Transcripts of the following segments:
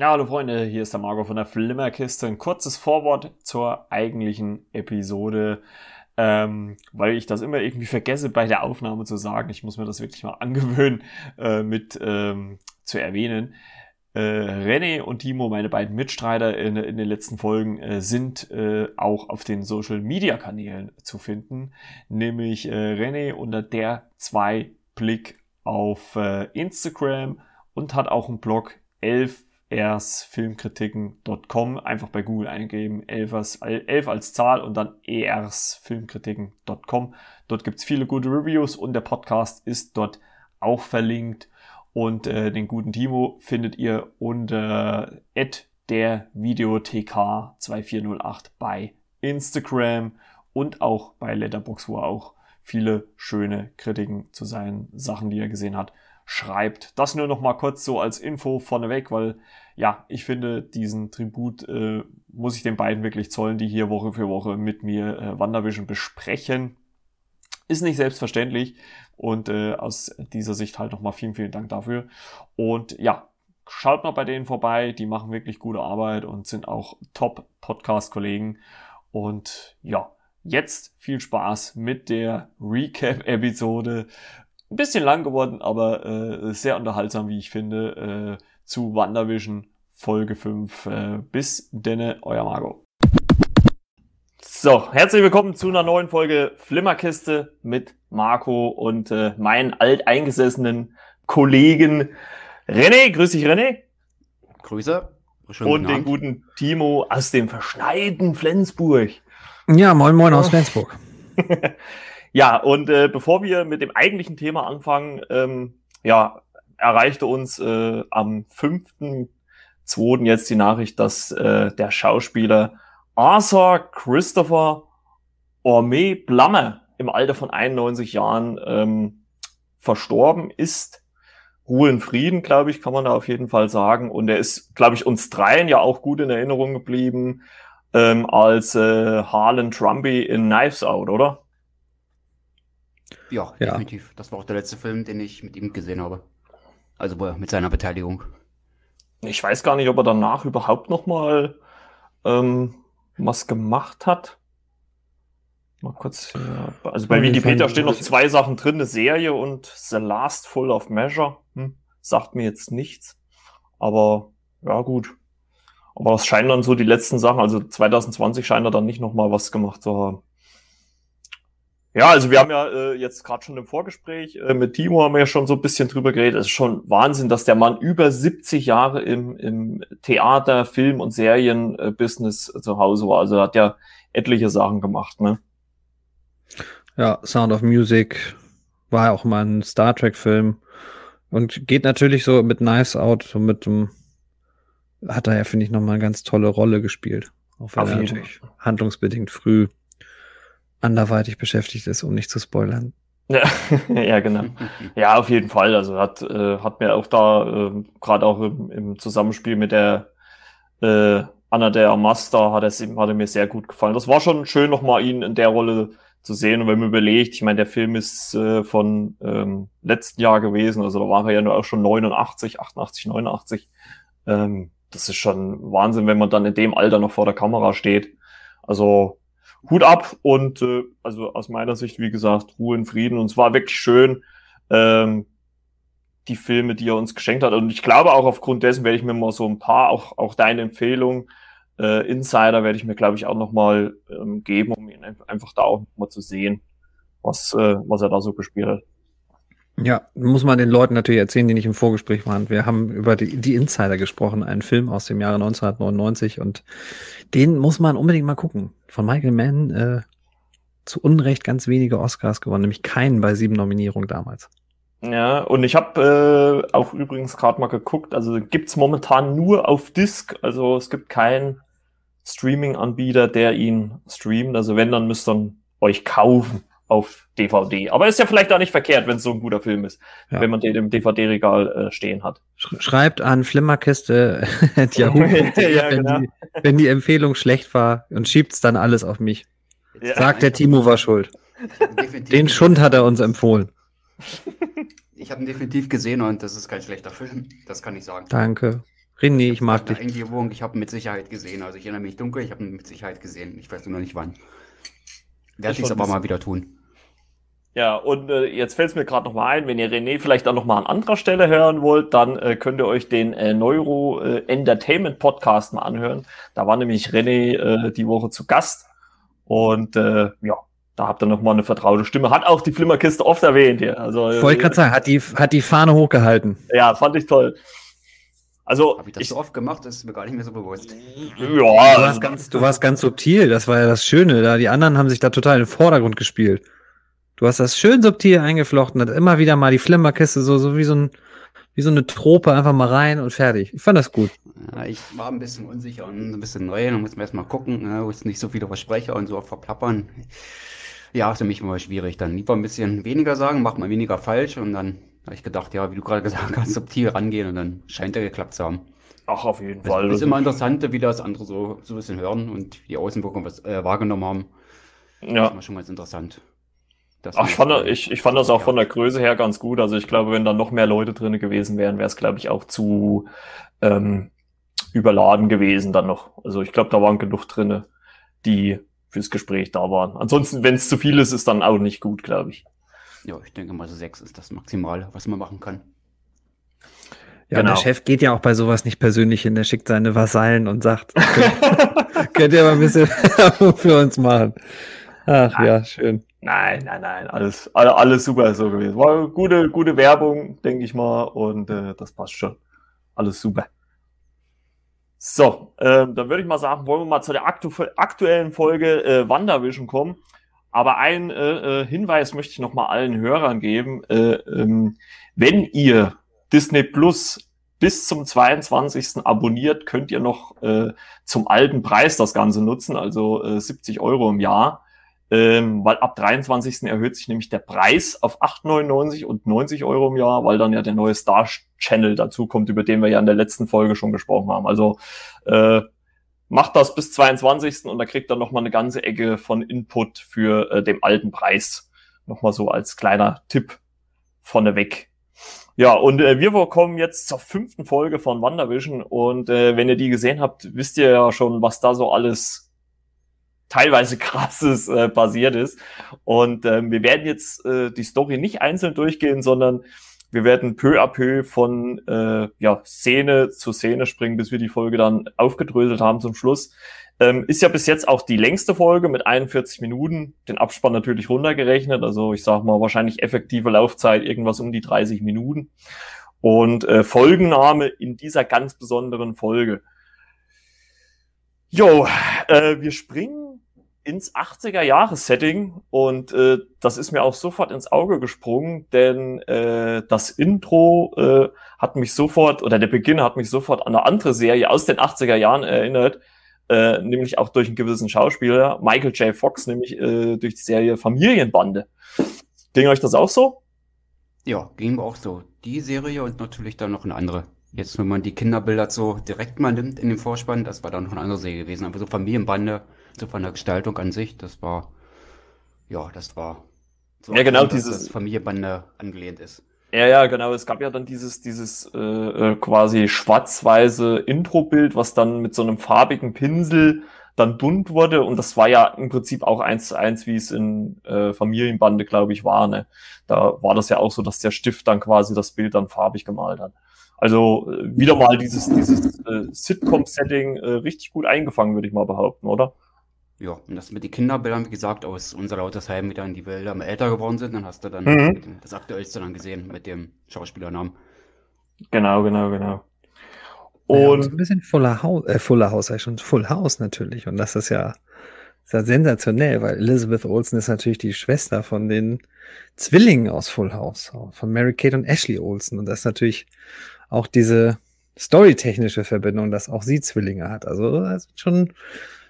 Ja, hallo Freunde, hier ist der Marco von der Flimmerkiste. Ein kurzes Vorwort zur eigentlichen Episode, ähm, weil ich das immer irgendwie vergesse bei der Aufnahme zu sagen. Ich muss mir das wirklich mal angewöhnen, äh, mit ähm, zu erwähnen. Äh, René und Timo, meine beiden Mitstreiter in, in den letzten Folgen, äh, sind äh, auch auf den Social Media Kanälen zu finden, nämlich äh, René unter der zwei Blick auf äh, Instagram und hat auch einen Blog 11 ersfilmkritiken.com einfach bei Google eingeben, 11 als, 11 als Zahl und dann ersfilmkritiken.com. Dort gibt's viele gute Reviews und der Podcast ist dort auch verlinkt. Und äh, den guten Timo findet ihr unter der Videothek 2408 bei Instagram und auch bei Letterbox, wo er auch viele schöne Kritiken zu seinen Sachen, die er gesehen hat, schreibt. Das nur noch mal kurz so als Info vorneweg, weil ja, ich finde, diesen Tribut äh, muss ich den beiden wirklich zollen, die hier Woche für Woche mit mir äh, Wandervision besprechen. Ist nicht selbstverständlich und äh, aus dieser Sicht halt nochmal vielen, vielen Dank dafür. Und ja, schaut mal bei denen vorbei, die machen wirklich gute Arbeit und sind auch Top-Podcast-Kollegen. Und ja, jetzt viel Spaß mit der Recap-Episode ein bisschen lang geworden, aber äh, sehr unterhaltsam, wie ich finde, äh, zu WandaVision Folge 5. Äh, bis denne, euer Margot. So, herzlich willkommen zu einer neuen Folge Flimmerkiste mit Marco und äh, meinen alteingesessenen Kollegen René. Grüß dich, René. Grüße. Schönen und den guten Timo aus dem verschneiten Flensburg. Ja, moin moin aus Flensburg. Ja, und äh, bevor wir mit dem eigentlichen Thema anfangen, ähm, ja, erreichte uns äh, am 5.2. jetzt die Nachricht, dass äh, der Schauspieler Arthur Christopher Orme Blammer im Alter von 91 Jahren ähm, verstorben ist. Ruhe in Frieden, glaube ich, kann man da auf jeden Fall sagen. Und er ist, glaube ich, uns dreien ja auch gut in Erinnerung geblieben ähm, als äh, Harlan Trumpy in Knives Out, oder? Ja, ja, definitiv. Das war auch der letzte Film, den ich mit ihm gesehen habe. Also mit seiner Beteiligung. Ich weiß gar nicht, ob er danach überhaupt noch mal ähm, was gemacht hat. Mal kurz. Ja. Also bei Wikipedia stehen noch zwei Sachen drin: eine Serie und The Last Full of Measure. Hm, sagt mir jetzt nichts. Aber ja, gut. Aber es scheinen dann so die letzten Sachen. Also 2020 scheint er dann nicht noch mal was gemacht zu haben. Ja, also wir haben ja äh, jetzt gerade schon im Vorgespräch äh, mit Timo haben wir ja schon so ein bisschen drüber geredet. Es ist schon Wahnsinn, dass der Mann über 70 Jahre im, im Theater, Film und Serienbusiness äh, zu Hause war. Also er hat ja etliche Sachen gemacht, ne? Ja, Sound of Music war ja auch mal ein Star Trek-Film und geht natürlich so mit Knives Out, so mit dem, hat er ja, finde ich, nochmal eine ganz tolle Rolle gespielt. Auch wenn er handlungsbedingt früh anderweitig beschäftigt ist, um nicht zu spoilern. Ja, ja genau. Ja, auf jeden Fall. Also hat, äh, hat mir auch da, äh, gerade auch im, im, Zusammenspiel mit der äh, Anna der Master, hat, es, hat er mir sehr gut gefallen. Das war schon schön, nochmal ihn in der Rolle zu sehen. Und wenn man überlegt, ich meine, der Film ist äh, von ähm, letzten Jahr gewesen, also da war er ja nur auch schon 89, 88, 89. Ähm, das ist schon Wahnsinn, wenn man dann in dem Alter noch vor der Kamera steht. Also Hut ab und äh, also aus meiner Sicht, wie gesagt, Ruhe in Frieden. Und es war wirklich schön, ähm, die Filme, die er uns geschenkt hat. Und ich glaube auch aufgrund dessen werde ich mir mal so ein paar, auch, auch deine Empfehlung, äh, Insider werde ich mir, glaube ich, auch nochmal ähm, geben, um ihn einfach da auch mal zu sehen, was, äh, was er da so gespielt hat. Ja, muss man den Leuten natürlich erzählen, die nicht im Vorgespräch waren. Wir haben über die, die Insider gesprochen, einen Film aus dem Jahre 1999 und den muss man unbedingt mal gucken. Von Michael Mann äh, zu Unrecht ganz wenige Oscars gewonnen, nämlich keinen bei sieben Nominierungen damals. Ja, und ich habe äh, auch übrigens gerade mal geguckt, also gibt's momentan nur auf Disc, also es gibt keinen Streaming-Anbieter, der ihn streamt. Also wenn, dann müsst ihr euch kaufen auf DVD. Aber ist ja vielleicht auch nicht verkehrt, wenn es so ein guter Film ist, ja. wenn man den im DVD-Regal äh, stehen hat. Schreibt an Flimmerkiste Yahoo, ja, wenn, genau. die, wenn die Empfehlung schlecht war und schiebt's dann alles auf mich. Ja. Sagt der Timo war schuld. Den Schund hat er uns empfohlen. Ich habe ihn definitiv gesehen und das ist kein schlechter Film. Das kann ich sagen. Danke. René, ich mag dich. Eingebung, ich habe mit Sicherheit gesehen. Also ich erinnere mich dunkel, ich habe mit Sicherheit gesehen. Ich weiß nur noch nicht wann. Werde ich es aber mal wieder tun. Ja, und äh, jetzt fällt es mir gerade noch mal ein, wenn ihr René vielleicht auch noch mal an anderer Stelle hören wollt, dann äh, könnt ihr euch den äh, Neuro äh, Entertainment Podcast mal anhören. Da war nämlich René äh, die Woche zu Gast und äh, ja, da habt ihr noch mal eine vertraute Stimme. Hat auch die Flimmerkiste oft erwähnt hier. Also, ich wollte gerade sagen, hat die, hat die Fahne hochgehalten. Ja, fand ich toll. Also, Habe ich das ich, so oft gemacht, das ist mir gar nicht mehr so bewusst. Du ja, warst, ganz, du warst ganz subtil, das war ja das Schöne. Da die anderen haben sich da total in den Vordergrund gespielt. Du hast das schön subtil eingeflochten, hat immer wieder mal die Flimmerkiste so, so wie so ein, wie so eine Trope einfach mal rein und fertig. Ich fand das gut. Ja, ich war ein bisschen unsicher und ein bisschen neu. Da muss man erst mal gucken, ne, wo es nicht so viele Versprecher und so auch verplappern. Ja, für mich immer schwierig. Dann lieber ein bisschen weniger sagen, macht mal weniger falsch und dann habe ich gedacht, ja, wie du gerade gesagt hast, subtil rangehen und dann scheint er geklappt zu haben. ach, auf jeden Es Fall. ist immer interessant, wie das andere so, so ein bisschen hören und die Außenwirkung was äh, wahrgenommen haben. Das ja. ist immer schon ganz interessant. Ach, ich fand, ich, ich fand das auch von der Größe her ganz gut. Also ich glaube, wenn da noch mehr Leute drin gewesen wären, wäre es, glaube ich, auch zu ähm, überladen gewesen dann noch. Also ich glaube, da waren genug drinne, die fürs Gespräch da waren. Ansonsten, wenn es zu viel ist, ist dann auch nicht gut, glaube ich. Ja, ich denke mal, so sechs ist das Maximale, was man machen kann. Ja, und Genau. der Chef geht ja auch bei sowas nicht persönlich hin. Der schickt seine Vasallen und sagt, könnt, könnt ihr mal ein bisschen für uns machen. Ach ja, schön. Nein, nein, nein, alles, alle- alles super so gewesen. War gute, gute Werbung, denke ich mal, und äh, das passt schon. Alles super. So, ähm, dann würde ich mal sagen, wollen wir mal zu der aktu aktuellen Folge äh, WandaVision kommen. Aber ein äh, äh, Hinweis möchte ich noch mal allen Hörern geben. Äh, ähm, wenn ihr Disney Plus bis zum 22. abonniert, könnt ihr noch äh, zum alten Preis das Ganze nutzen, also äh, 70 Euro im Jahr. Ähm, weil ab 23. erhöht sich nämlich der Preis auf 8,99 und 90 Euro im Jahr, weil dann ja der neue Star Channel dazu kommt, über den wir ja in der letzten Folge schon gesprochen haben. Also äh, macht das bis 22. und da kriegt dann noch mal eine ganze Ecke von Input für äh, den alten Preis. Nochmal so als kleiner Tipp vorneweg. Ja, und äh, wir kommen jetzt zur fünften Folge von WandaVision und äh, wenn ihr die gesehen habt, wisst ihr ja schon, was da so alles teilweise krasses äh, passiert ist. Und ähm, wir werden jetzt äh, die Story nicht einzeln durchgehen, sondern wir werden peu à peu von äh, ja, Szene zu Szene springen, bis wir die Folge dann aufgedröselt haben zum Schluss. Ähm, ist ja bis jetzt auch die längste Folge mit 41 Minuten, den Abspann natürlich runtergerechnet. Also ich sag mal wahrscheinlich effektive Laufzeit irgendwas um die 30 Minuten. Und äh, Folgenname in dieser ganz besonderen Folge. Jo, äh, wir springen ins 80er-Jahres-Setting und äh, das ist mir auch sofort ins Auge gesprungen, denn äh, das Intro äh, hat mich sofort, oder der Beginn hat mich sofort an eine andere Serie aus den 80er Jahren erinnert, äh, nämlich auch durch einen gewissen Schauspieler, Michael J. Fox, nämlich äh, durch die Serie Familienbande. Ging euch das auch so? Ja, ging auch so. Die Serie und natürlich dann noch eine andere. Jetzt, wenn man die Kinderbilder so direkt mal nimmt in den Vorspann, das war dann noch eine andere Serie gewesen. Aber so Familienbande, so von der Gestaltung an sich, das war, ja, das war so, Ja, genau, dass dieses- das Familienbande angelehnt ist. Ja, ja, genau. Es gab ja dann dieses, dieses äh, äh, quasi schwarz-weiße Intro-Bild, was dann mit so einem farbigen Pinsel dann bunt wurde. Und das war ja im Prinzip auch eins zu eins, wie es in äh, Familienbande, glaube ich, war. Ne? Da war das ja auch so, dass der Stift dann quasi das Bild dann farbig gemalt hat. Also äh, wieder mal dieses, dieses äh, Sitcom-Setting äh, richtig gut eingefangen, würde ich mal behaupten, oder? Ja, und das mit den Kinderbildern, wie gesagt, aus unser Lautersheim, wie dann die Bilder älter geworden sind, dann hast du dann Mhm. das aktuellste dann gesehen mit dem Schauspielernamen. Genau, genau, genau. Und Und so ein bisschen Fuller House, äh, Fuller House, sag ich schon, Full House natürlich. Und das ist ja, ist ja sensationell, weil Elizabeth Olsen ist natürlich die Schwester von den Zwillingen aus Full House, von Mary Kate und Ashley Olsen. Und das ist natürlich auch diese storytechnische Verbindung, dass auch sie Zwillinge hat. Also schon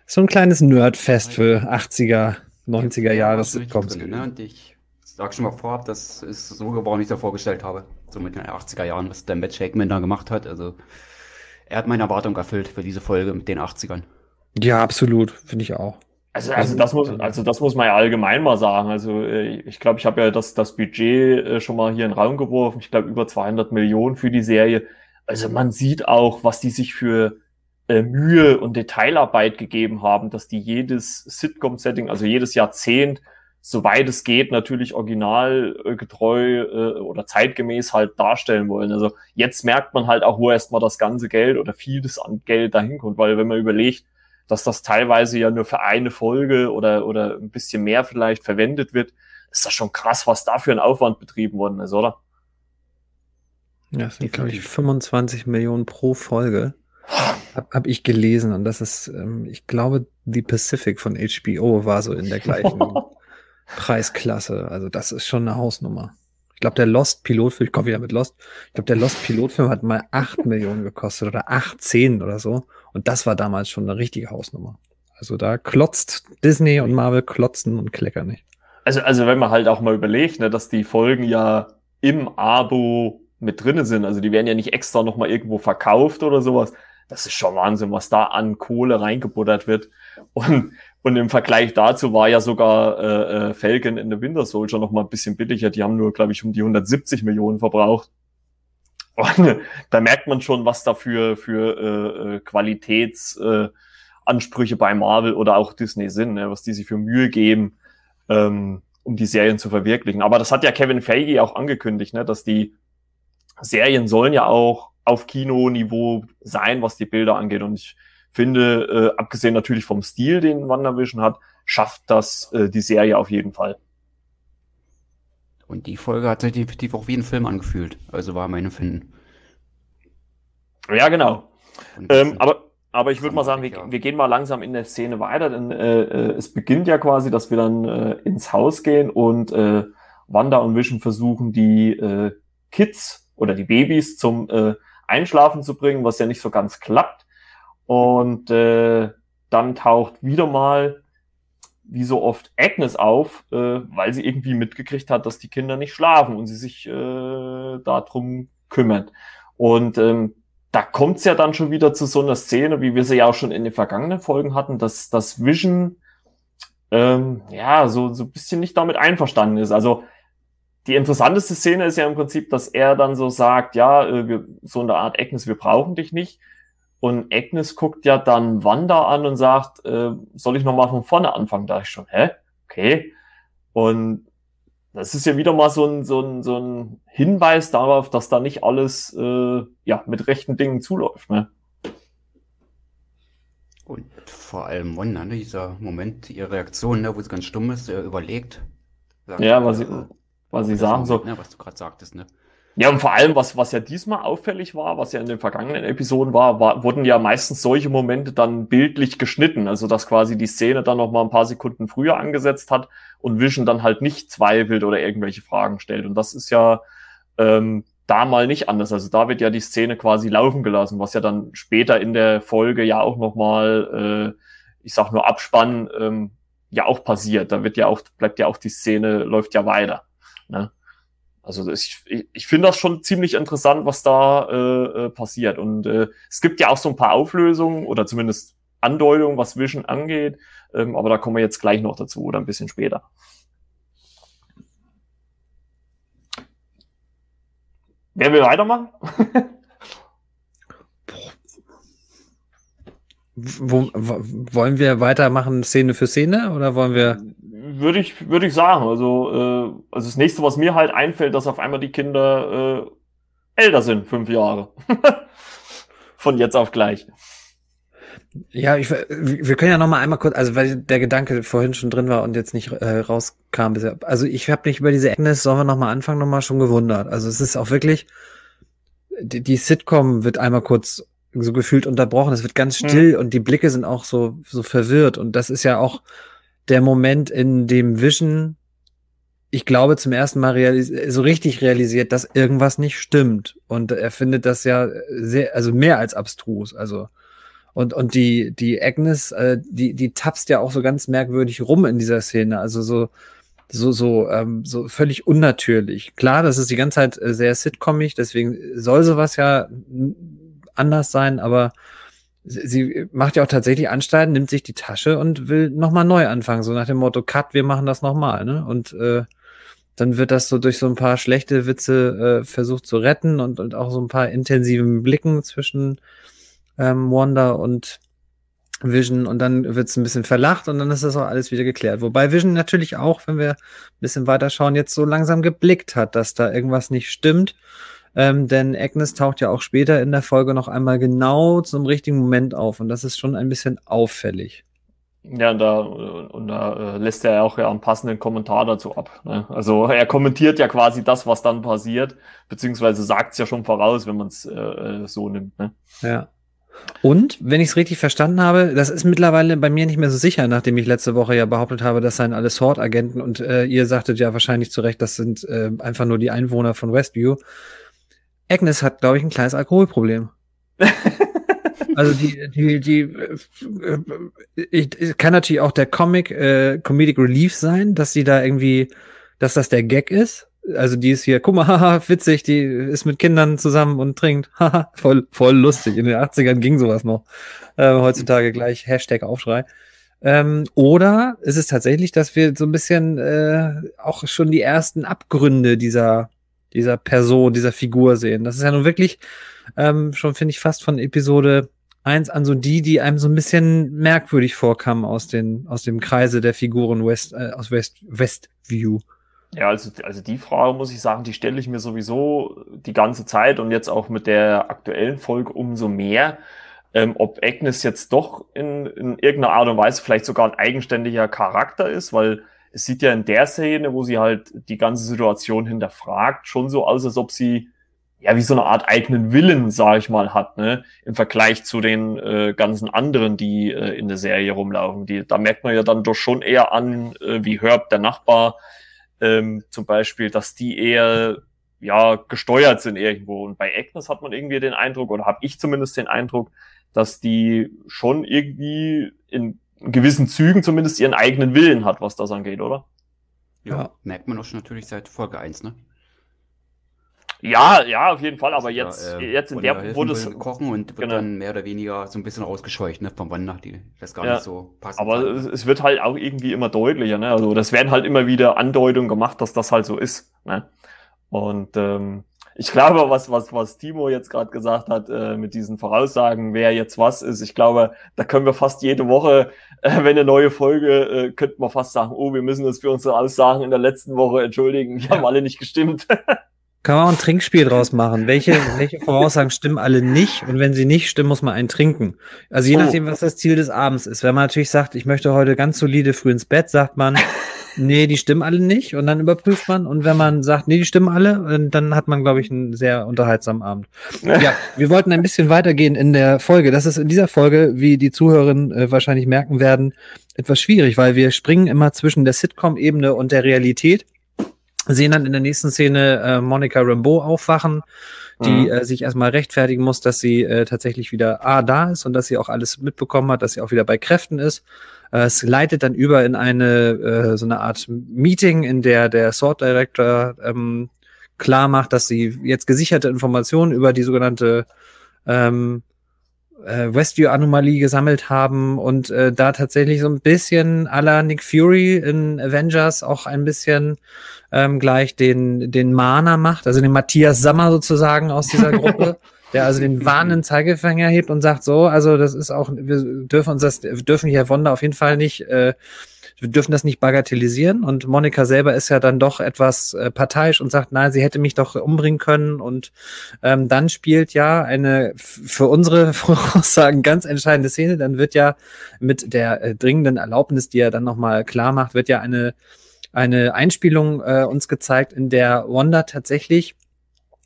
so ein kleines Nerdfest für 80er, 90er Jahre Sitcoms. ne? Und ich sag schon mal vorab, das ist so geworden, wie ich es mir vorgestellt habe. So mit den 80er Jahren, was der Matt Shakeman da gemacht hat. Also, er hat meine Erwartung erfüllt für diese Folge mit den 80ern. Ja, absolut, finde ich auch. Also, also das muss, also das muss man ja allgemein mal sagen. Also äh, ich glaube, ich habe ja das, das Budget äh, schon mal hier in den Raum geworfen. Ich glaube über 200 Millionen für die Serie. also man sieht auch, was die sich für äh, Mühe und Detailarbeit gegeben haben, dass die jedes Sitcom-Setting, also jedes Jahrzehnt, soweit es geht, natürlich originalgetreu äh, oder zeitgemäß halt darstellen wollen. Also jetzt merkt man halt auch, wo erstmal das ganze Geld oder vieles an Geld dahin kommt, weil wenn man überlegt, dass das teilweise ja nur für eine Folge oder, oder ein bisschen mehr vielleicht verwendet wird, ist das schon krass, was da für ein Aufwand betrieben worden ist, oder? Ja, das sind, glaube ich, 25 Millionen pro Folge. Habe hab ich gelesen und das ist, ähm, ich glaube, The Pacific von HBO war so in der gleichen Preisklasse. Also das ist schon eine Hausnummer. Ich glaube, der Lost Pilotfilm, ich komme wieder mit Lost, ich glaube, der Lost Pilotfilm hat mal 8 Millionen gekostet oder 18 oder so. Und das war damals schon eine richtige Hausnummer. Also da klotzt Disney und Marvel klotzen und kleckern nicht. Also, also wenn man halt auch mal überlegt, ne, dass die Folgen ja im Abo mit drinnen sind, also die werden ja nicht extra nochmal irgendwo verkauft oder sowas. Das ist schon Wahnsinn, was da an Kohle reingebuttert wird. Und, und im Vergleich dazu war ja sogar äh, äh Falcon in the Winter Soldier noch mal ein bisschen billiger. Die haben nur, glaube ich, um die 170 Millionen verbraucht. Und da merkt man schon, was da für, für äh, äh Qualitätsansprüche äh, bei Marvel oder auch Disney sind, ne? was die sich für Mühe geben, ähm, um die Serien zu verwirklichen. Aber das hat ja Kevin Feige auch angekündigt, ne? dass die Serien sollen ja auch auf Kinoniveau sein, was die Bilder angeht. Und ich finde, äh, abgesehen natürlich vom Stil, den WandaVision hat, schafft das äh, die Serie auf jeden Fall. Und die Folge hat sich definitiv auch wie ein Film angefühlt. Also war meine Finden. Ja, genau. Ähm, aber, aber ich würde mal sagen, wir, wir, gehen mal langsam in der Szene weiter, denn äh, äh, es beginnt ja quasi, dass wir dann äh, ins Haus gehen und äh, Wanda und Vision versuchen, die äh, Kids oder die Babys zum äh, Einschlafen zu bringen, was ja nicht so ganz klappt. Und äh, dann taucht wieder mal wie so oft Agnes auf, äh, weil sie irgendwie mitgekriegt hat, dass die Kinder nicht schlafen und sie sich äh, darum kümmert. Und ähm, da kommt's ja dann schon wieder zu so einer Szene, wie wir sie ja auch schon in den vergangenen Folgen hatten, dass das Vision ähm, ja so so ein bisschen nicht damit einverstanden ist. Also die interessanteste Szene ist ja im Prinzip, dass er dann so sagt, ja, äh, wir, so eine Art Agnes, wir brauchen dich nicht. Und Agnes guckt ja dann Wanda an und sagt, äh, soll ich nochmal von vorne anfangen? Da ich schon, hä? Okay. Und das ist ja wieder mal so ein, so ein, so ein Hinweis darauf, dass da nicht alles äh, ja, mit rechten Dingen zuläuft. Ne? Und vor allem Wanda, ne, dieser Moment, ihre Reaktion, ne, wo sie ganz stumm ist, er überlegt. Sagt, ja, was sie, äh, was sie sagen, so. Ne, was du gerade sagtest, ne? Ja, und vor allem, was, was ja diesmal auffällig war, was ja in den vergangenen Episoden war, war, wurden ja meistens solche Momente dann bildlich geschnitten. Also, dass quasi die Szene dann noch mal ein paar Sekunden früher angesetzt hat und Vision dann halt nicht zweifelt oder irgendwelche Fragen stellt. Und das ist ja ähm, da mal nicht anders. Also, da wird ja die Szene quasi laufen gelassen, was ja dann später in der Folge ja auch noch mal, äh, ich sag nur Abspann, ähm, ja auch passiert. Da wird ja auch, bleibt ja auch die Szene, läuft ja weiter. Ne? Also ich, ich, finde das schon ziemlich interessant, was da äh, äh, passiert. Und äh, es gibt ja auch so ein paar Auflösungen oder zumindest Andeutungen, was Vision angeht. Ähm, aber da kommen wir jetzt gleich noch dazu oder ein bisschen später. Wer will weitermachen? Wo, wollen wir weitermachen Szene für Szene oder wollen wir würde ich, würde ich sagen. Also, äh, also das nächste, was mir halt einfällt, dass auf einmal die Kinder äh, älter sind, fünf Jahre. Von jetzt auf gleich. Ja, ich, wir können ja noch mal einmal kurz, also weil der Gedanke vorhin schon drin war und jetzt nicht äh, rauskam bisher. Also ich habe mich über diese Agnes, sollen wir noch mal anfangen, noch mal schon gewundert. Also es ist auch wirklich, die, die Sitcom wird einmal kurz so gefühlt unterbrochen. Es wird ganz mhm. still hm. und die Blicke sind auch so so verwirrt und das ist ja auch der Moment, in dem Vision, ich glaube, zum ersten Mal so richtig realisiert, dass irgendwas nicht stimmt. Und er findet das ja sehr, also mehr als abstrus. Also, und, und die, die Agnes, äh, die, die tapst ja auch so ganz merkwürdig rum in dieser Szene. Also so, so, so, ähm, so völlig unnatürlich. Klar, das ist die ganze Zeit äh, sehr sitcomig, deswegen soll sowas ja anders sein, aber sie macht ja auch tatsächlich Anstalten, nimmt sich die Tasche und will nochmal neu anfangen, so nach dem Motto, Cut, wir machen das nochmal, ne? Und äh, dann wird das so durch so ein paar schlechte Witze äh, versucht zu retten und, und auch so ein paar intensiven Blicken zwischen ähm, Wanda und Vision und dann wird es ein bisschen verlacht und dann ist das auch alles wieder geklärt. Wobei Vision natürlich auch, wenn wir ein bisschen weiter schauen, jetzt so langsam geblickt hat, dass da irgendwas nicht stimmt. Ähm, denn Agnes taucht ja auch später in der Folge noch einmal genau zum richtigen Moment auf und das ist schon ein bisschen auffällig. Ja, und da, und da äh, lässt er auch ja einen passenden Kommentar dazu ab. Ne? Also er kommentiert ja quasi das, was dann passiert, beziehungsweise sagt es ja schon voraus, wenn man es äh, äh, so nimmt. Ne? Ja. Und, wenn ich es richtig verstanden habe, das ist mittlerweile bei mir nicht mehr so sicher, nachdem ich letzte Woche ja behauptet habe, das seien alle Sword-Agenten und äh, ihr sagtet ja wahrscheinlich zu Recht, das sind äh, einfach nur die Einwohner von Westview. Agnes hat, glaube ich, ein kleines Alkoholproblem. also die, die, die, ich, kann natürlich auch der Comic, äh, Comedic Relief sein, dass sie da irgendwie, dass das der Gag ist. Also die ist hier, guck mal, haha, witzig, die ist mit Kindern zusammen und trinkt. Haha, voll, voll lustig. In den 80ern ging sowas noch. Äh, heutzutage gleich Hashtag Aufschrei. Ähm, oder ist es tatsächlich, dass wir so ein bisschen äh, auch schon die ersten Abgründe dieser dieser Person, dieser Figur sehen. Das ist ja nun wirklich ähm, schon, finde ich, fast von Episode 1 an so die, die einem so ein bisschen merkwürdig vorkamen aus, den, aus dem Kreise der Figuren West, äh, aus West, Westview. Ja, also, also die Frage muss ich sagen, die stelle ich mir sowieso die ganze Zeit und jetzt auch mit der aktuellen Folge umso mehr, ähm, ob Agnes jetzt doch in, in irgendeiner Art und Weise vielleicht sogar ein eigenständiger Charakter ist, weil es sieht ja in der Szene, wo sie halt die ganze Situation hinterfragt, schon so aus, als ob sie ja wie so eine Art eigenen Willen, sag ich mal, hat, ne, im Vergleich zu den äh, ganzen anderen, die äh, in der Serie rumlaufen. Die, da merkt man ja dann doch schon eher an, äh, wie Herb, der Nachbar, ähm, zum Beispiel, dass die eher ja gesteuert sind irgendwo. Und bei Agnes hat man irgendwie den Eindruck, oder habe ich zumindest den Eindruck, dass die schon irgendwie in gewissen Zügen zumindest ihren eigenen Willen hat, was das angeht, oder? Ja, ja. merkt man auch schon natürlich seit Folge 1, ne? Ja, ja, auf jeden Fall, aber jetzt, ja, äh, jetzt in der, wo das kochen und wird genau. dann mehr oder weniger so ein bisschen rausgescheucht, ne, vom Wander, die das gar ja, nicht so passt. Aber es, es, wird halt auch irgendwie immer deutlicher, ne, also das werden halt immer wieder Andeutungen gemacht, dass das halt so ist, ne. Und ähm, ich glaube, was, was, was Timo jetzt gerade gesagt hat, äh, mit diesen Voraussagen, wer jetzt was ist, ich glaube, da können wir fast jede Woche, äh, wenn eine neue Folge, äh, könnten wir fast sagen, oh, wir müssen uns für unsere Aussagen in der letzten Woche entschuldigen, die ja. haben alle nicht gestimmt. Kann man auch ein Trinkspiel draus machen. Welche, welche Voraussagen stimmen alle nicht? Und wenn sie nicht stimmen, muss man einen trinken. Also je oh. nachdem, was das Ziel des Abends ist. Wenn man natürlich sagt, ich möchte heute ganz solide früh ins Bett, sagt man, nee, die stimmen alle nicht. Und dann überprüft man. Und wenn man sagt, nee, die stimmen alle, dann hat man, glaube ich, einen sehr unterhaltsamen Abend. Ja, wir wollten ein bisschen weitergehen in der Folge. Das ist in dieser Folge, wie die Zuhörerinnen äh, wahrscheinlich merken werden, etwas schwierig, weil wir springen immer zwischen der Sitcom-Ebene und der Realität sehen dann in der nächsten Szene äh, Monica Rambeau aufwachen, die mhm. äh, sich erstmal rechtfertigen muss, dass sie äh, tatsächlich wieder A da ist und dass sie auch alles mitbekommen hat, dass sie auch wieder bei Kräften ist. Äh, es leitet dann über in eine äh, so eine Art Meeting, in der der Sword Director ähm, klar macht, dass sie jetzt gesicherte Informationen über die sogenannte ähm, äh, Westview-Anomalie gesammelt haben und äh, da tatsächlich so ein bisschen à la Nick Fury in Avengers auch ein bisschen ähm, gleich den, den Mana macht, also den Matthias Sammer sozusagen aus dieser Gruppe. Der also den warnenden Zeigefinger hebt und sagt so, also das ist auch, wir dürfen uns das, wir dürfen hier Wanda auf jeden Fall nicht äh, wir dürfen das nicht bagatellisieren. Und Monika selber ist ja dann doch etwas äh, parteiisch und sagt, nein, sie hätte mich doch umbringen können. Und ähm, dann spielt ja eine für unsere Voraussagen ganz entscheidende Szene. Dann wird ja mit der äh, dringenden Erlaubnis, die er dann nochmal klar macht, wird ja eine, eine Einspielung äh, uns gezeigt, in der Wanda tatsächlich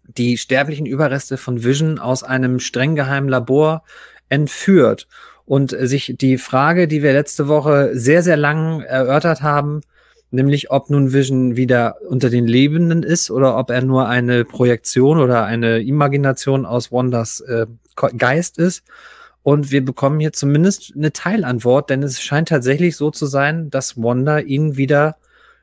die sterblichen Überreste von Vision aus einem streng geheimen Labor entführt und sich die Frage, die wir letzte Woche sehr, sehr lang erörtert haben, nämlich ob nun Vision wieder unter den Lebenden ist oder ob er nur eine Projektion oder eine Imagination aus Wanders äh, Geist ist. Und wir bekommen hier zumindest eine Teilantwort, denn es scheint tatsächlich so zu sein, dass Wanda ihn wieder,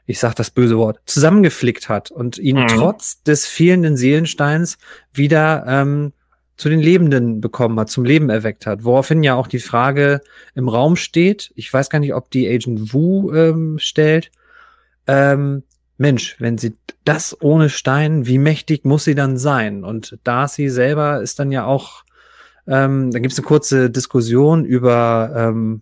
ich sag das böse Wort, zusammengeflickt hat und ihn mhm. trotz des fehlenden Seelensteins wieder ähm, zu den Lebenden bekommen hat, zum Leben erweckt hat. Woraufhin ja auch die Frage im Raum steht, ich weiß gar nicht, ob die Agent Wu ähm, stellt, ähm, Mensch, wenn sie das ohne Stein, wie mächtig muss sie dann sein? Und Darcy selber ist dann ja auch, ähm, da gibt es eine kurze Diskussion über, ähm,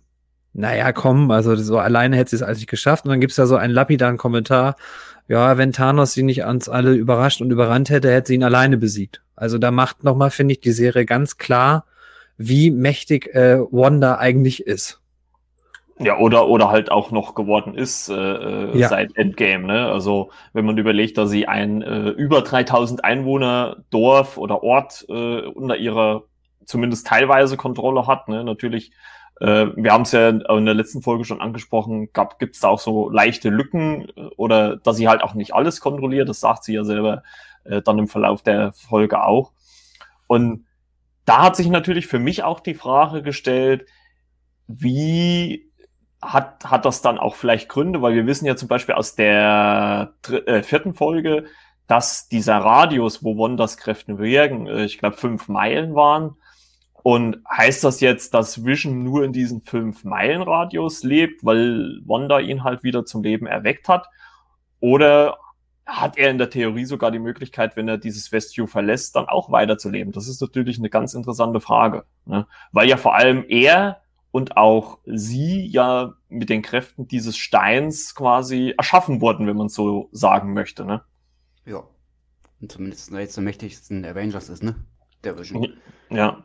naja, komm, also so alleine hätte sie es eigentlich geschafft. Und dann gibt es da so einen lapidaren Kommentar, ja, wenn Thanos sie nicht ans alle überrascht und überrannt hätte, hätte sie ihn alleine besiegt. Also da macht nochmal, finde ich, die Serie ganz klar, wie mächtig äh, Wanda eigentlich ist. Ja, oder, oder halt auch noch geworden ist äh, äh, ja. seit Endgame. Ne? Also wenn man überlegt, dass sie ein äh, über 3000 Einwohner Dorf oder Ort äh, unter ihrer zumindest teilweise Kontrolle hat. Ne? Natürlich, äh, wir haben es ja in der letzten Folge schon angesprochen, gibt es da auch so leichte Lücken oder dass sie halt auch nicht alles kontrolliert. Das sagt sie ja selber äh, dann im Verlauf der Folge auch. Und da hat sich natürlich für mich auch die Frage gestellt, wie hat, hat das dann auch vielleicht Gründe, weil wir wissen ja zum Beispiel aus der äh, vierten Folge, dass dieser Radius, wo Wonders Kräfte wirken, äh, ich glaube fünf Meilen waren. Und heißt das jetzt, dass Vision nur in diesem fünf Meilen Radius lebt, weil Wanda ihn halt wieder zum Leben erweckt hat? Oder hat er in der Theorie sogar die Möglichkeit, wenn er dieses Westview verlässt, dann auch weiterzuleben? Das ist natürlich eine ganz interessante Frage, ne? weil ja vor allem er und auch sie ja mit den Kräften dieses Steins quasi erschaffen wurden, wenn man so sagen möchte, ne? Ja. Und zumindest jetzt der mächtigsten Avengers ist, ne? Der Vision. Ja.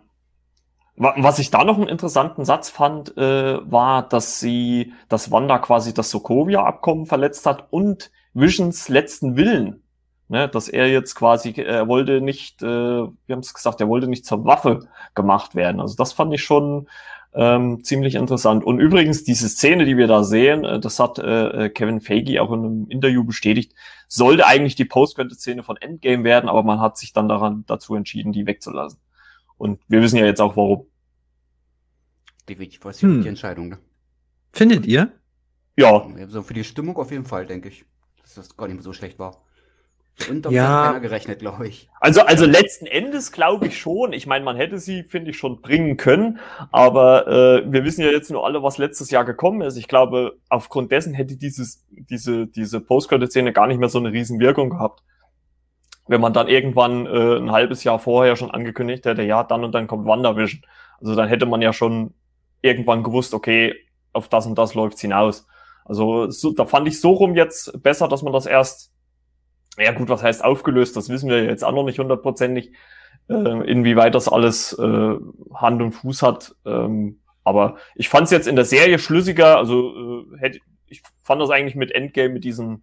Was ich da noch einen interessanten Satz fand, äh, war, dass sie, dass Wanda quasi das Sokovia-Abkommen verletzt hat und Visions letzten Willen. Ne, dass er jetzt quasi, er wollte nicht, äh, wir haben es gesagt, er wollte nicht zur Waffe gemacht werden. Also das fand ich schon ähm, ziemlich interessant. Und übrigens, diese Szene, die wir da sehen, äh, das hat äh, äh Kevin Feige auch in einem Interview bestätigt, sollte eigentlich die Post-Credit-Szene von Endgame werden, aber man hat sich dann daran dazu entschieden, die wegzulassen. Und wir wissen ja jetzt auch, warum. Definitiv was hm. die Entscheidung, ne? Findet ihr? Ja. So für die Stimmung auf jeden Fall, denke ich, dass das gar nicht mehr so schlecht war. Und damit ja. hat keiner gerechnet, glaube ich. Also, also letzten Endes glaube ich schon. Ich meine, man hätte sie, finde ich, schon bringen können. Aber äh, wir wissen ja jetzt nur alle, was letztes Jahr gekommen ist. Ich glaube, aufgrund dessen hätte dieses, diese, diese Post-Credit-Szene gar nicht mehr so eine riesen Wirkung gehabt. Wenn man dann irgendwann äh, ein halbes Jahr vorher schon angekündigt hätte, ja, dann und dann kommt WandaVision. Also dann hätte man ja schon irgendwann gewusst, okay, auf das und das läuft's hinaus. Also so, da fand ich so rum jetzt besser, dass man das erst ja gut, was heißt aufgelöst? Das wissen wir jetzt auch noch nicht hundertprozentig, äh, inwieweit das alles äh, Hand und Fuß hat. Ähm, aber ich fand es jetzt in der Serie schlüssiger. Also äh, hätte, ich fand das eigentlich mit Endgame, mit diesem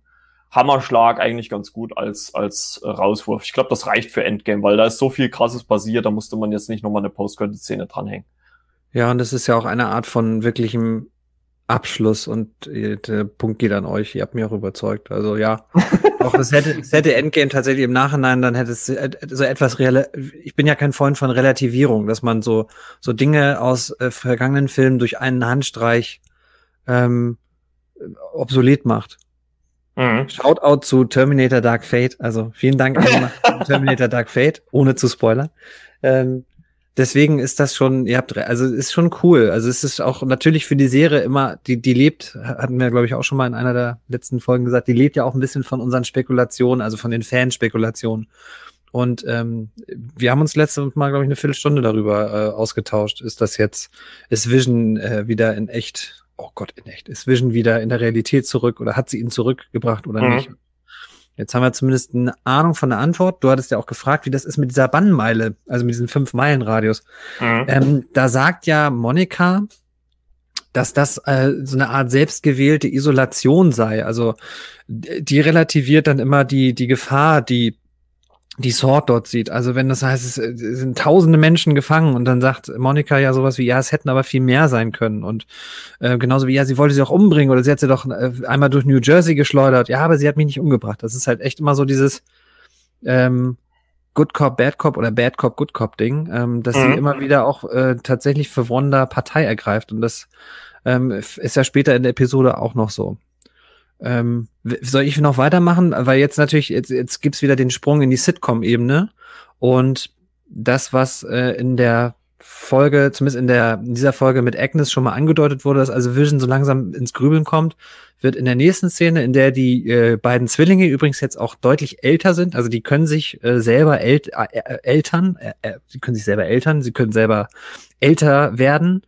Hammerschlag eigentlich ganz gut als, als äh, Rauswurf. Ich glaube, das reicht für Endgame, weil da ist so viel krasses passiert, da musste man jetzt nicht nochmal eine Post-Credit-Szene dranhängen. Ja, und das ist ja auch eine Art von wirklichem Abschluss und äh, der Punkt geht an euch. Ihr habt mich auch überzeugt. Also ja, auch es hätte, es hätte Endgame tatsächlich im Nachhinein, dann hätte es äh, so etwas real. Ich bin ja kein Freund von Relativierung, dass man so so Dinge aus äh, vergangenen Filmen durch einen Handstreich ähm, obsolet macht. Mhm. Shoutout zu Terminator Dark Fate. Also vielen Dank an Terminator Dark Fate, ohne zu spoilern. Ähm, deswegen ist das schon, ihr habt, also ist schon cool. Also es ist auch natürlich für die Serie immer, die, die lebt, hatten wir, glaube ich, auch schon mal in einer der letzten Folgen gesagt, die lebt ja auch ein bisschen von unseren Spekulationen, also von den Fanspekulationen. Und ähm, wir haben uns letztes Mal, glaube ich, eine Viertelstunde darüber äh, ausgetauscht. Ist das jetzt, ist Vision äh, wieder in echt, oh Gott, in echt, ist Vision wieder in der Realität zurück oder hat sie ihn zurückgebracht oder mhm. nicht? Jetzt haben wir zumindest eine Ahnung von der Antwort. Du hattest ja auch gefragt, wie das ist mit dieser Bannmeile, also mit diesem Fünf-Meilen-Radius. Mhm. Ähm, da sagt ja Monika, dass das äh, so eine Art selbstgewählte Isolation sei. Also die relativiert dann immer die, die Gefahr, die die Sword dort sieht. Also wenn das heißt, es sind tausende Menschen gefangen und dann sagt Monika ja sowas wie, ja, es hätten aber viel mehr sein können. Und äh, genauso wie, ja, sie wollte sie auch umbringen oder sie hat sie doch äh, einmal durch New Jersey geschleudert. Ja, aber sie hat mich nicht umgebracht. Das ist halt echt immer so dieses ähm, Good Cop, Bad Cop oder Bad Cop, Good Cop Ding, ähm, dass mhm. sie immer wieder auch äh, tatsächlich für Wanda Partei ergreift. Und das ähm, ist ja später in der Episode auch noch so. Ähm, soll ich noch weitermachen? Weil jetzt natürlich, jetzt, jetzt gibt's wieder den Sprung in die Sitcom-Ebene. Und das, was äh, in der Folge, zumindest in der in dieser Folge mit Agnes schon mal angedeutet wurde, dass also Vision so langsam ins Grübeln kommt, wird in der nächsten Szene, in der die äh, beiden Zwillinge übrigens jetzt auch deutlich älter sind, also die können sich äh, selber ält, äh, äh eltern, äh, äh, sie können sich selber eltern, sie können selber älter werden.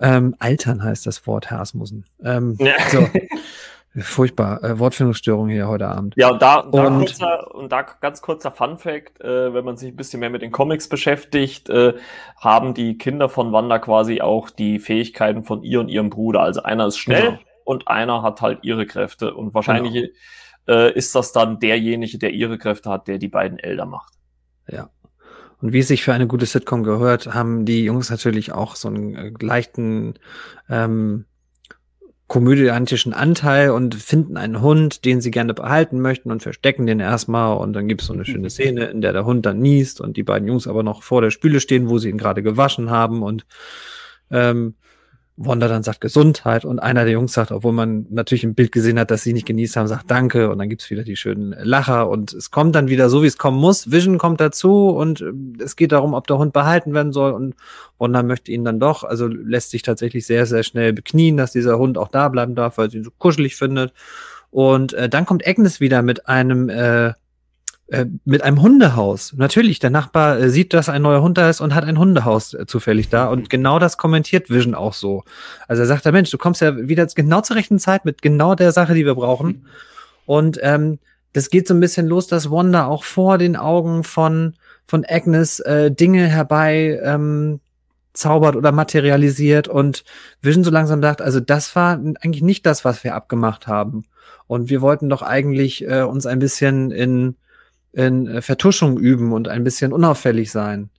Ähm, altern heißt das Wort, Herr Asmussen. Ähm, ja. so. Furchtbar, äh, Wortfindungsstörung hier heute Abend. Ja, und da, da, und, kurzer, und da ganz kurzer Fun Fact, äh, wenn man sich ein bisschen mehr mit den Comics beschäftigt, äh, haben die Kinder von Wanda quasi auch die Fähigkeiten von ihr und ihrem Bruder. Also einer ist schnell genau. und einer hat halt ihre Kräfte. Und wahrscheinlich genau. äh, ist das dann derjenige, der ihre Kräfte hat, der die beiden älter macht. Ja. Und wie es sich für eine gute Sitcom gehört, haben die Jungs natürlich auch so einen äh, leichten ähm, komödiantischen Anteil und finden einen Hund, den sie gerne behalten möchten und verstecken den erstmal und dann gibt es so eine schöne Szene, in der der Hund dann niest und die beiden Jungs aber noch vor der Spüle stehen, wo sie ihn gerade gewaschen haben und ähm, Wanda dann sagt Gesundheit und einer der Jungs sagt, obwohl man natürlich im Bild gesehen hat, dass sie nicht genießt haben, sagt Danke und dann gibt's wieder die schönen Lacher und es kommt dann wieder so, wie es kommen muss. Vision kommt dazu und äh, es geht darum, ob der Hund behalten werden soll und Wanda möchte ihn dann doch, also lässt sich tatsächlich sehr, sehr schnell beknien, dass dieser Hund auch da bleiben darf, weil sie ihn so kuschelig findet. Und äh, dann kommt Agnes wieder mit einem äh, äh, mit einem Hundehaus. Natürlich, der Nachbar äh, sieht, dass ein neuer Hund da ist und hat ein Hundehaus äh, zufällig da. Und genau das kommentiert Vision auch so. Also er sagt, der Mensch, du kommst ja wieder genau zur rechten Zeit mit genau der Sache, die wir brauchen. Und ähm, das geht so ein bisschen los, dass Wanda auch vor den Augen von, von Agnes äh, Dinge herbei ähm, zaubert oder materialisiert und Vision so langsam sagt, also das war eigentlich nicht das, was wir abgemacht haben. Und wir wollten doch eigentlich äh, uns ein bisschen in in äh, Vertuschung üben und ein bisschen unauffällig sein.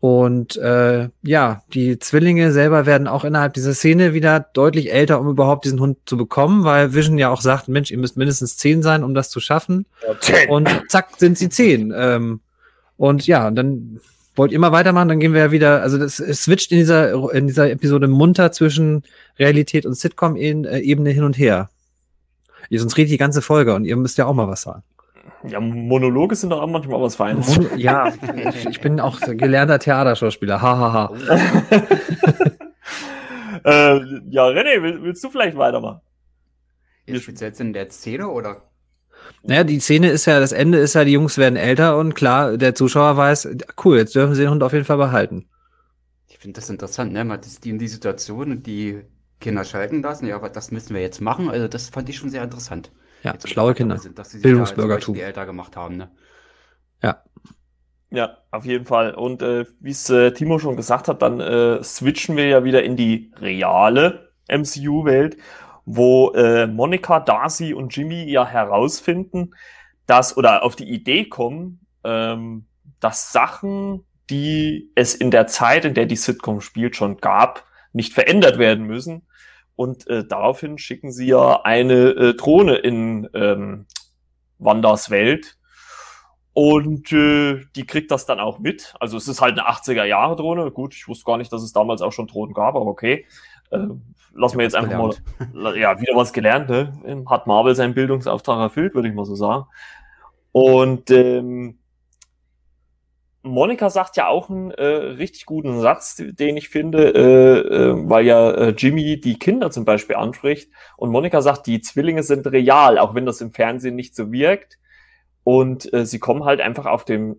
Und äh, ja, die Zwillinge selber werden auch innerhalb dieser Szene wieder deutlich älter, um überhaupt diesen Hund zu bekommen, weil Vision ja auch sagt, Mensch, ihr müsst mindestens zehn sein, um das zu schaffen. Ja, und zack, sind sie zehn. Ähm, und ja, dann wollt ihr mal weitermachen, dann gehen wir ja wieder, also das es switcht in dieser, in dieser Episode munter zwischen Realität und Sitcom-Ebene hin und her. Ihr sonst redet die ganze Folge und ihr müsst ja auch mal was sagen. Ja, Monologe sind doch auch manchmal was Feines. Mon ja, ich bin auch gelernter Theaterschauspieler. Hahaha. Ha, ha. äh, ja, René, will, willst du vielleicht weitermachen? Ist speziell in der Szene oder? Naja, die Szene ist ja, das Ende ist ja, die Jungs werden älter und klar, der Zuschauer weiß, cool, jetzt dürfen sie den Hund auf jeden Fall behalten. Ich finde das interessant, ne? Man ist die in die Situation, die Kinder schalten lassen, ja, aber das müssen wir jetzt machen. Also das fand ich schon sehr interessant. Ja, schlaue Kinder. Sind, dass sie Bildungsbürgertum. Da älter gemacht haben, ne? Ja. Ja, auf jeden Fall. Und äh, wie es äh, Timo schon gesagt hat, dann äh, switchen wir ja wieder in die reale MCU-Welt, wo äh, Monica, Darcy und Jimmy ja herausfinden, dass oder auf die Idee kommen, ähm, dass Sachen, die es in der Zeit, in der die Sitcom spielt, schon gab, nicht verändert werden müssen, und äh, daraufhin schicken sie ja eine äh, Drohne in ähm, Wandas Welt. Und äh, die kriegt das dann auch mit. Also es ist halt eine 80er-Jahre-Drohne. Gut, ich wusste gar nicht, dass es damals auch schon Drohnen gab, aber okay. Äh, lassen wir jetzt einfach gelernt. mal, ja, wieder was gelernt, ne? Hat Marvel seinen Bildungsauftrag erfüllt, würde ich mal so sagen. Und ähm, Monika sagt ja auch einen äh, richtig guten Satz, den ich finde, äh, äh, weil ja äh, Jimmy die Kinder zum Beispiel anspricht. Und Monika sagt, die Zwillinge sind real, auch wenn das im Fernsehen nicht so wirkt. Und äh, sie kommen halt einfach auf den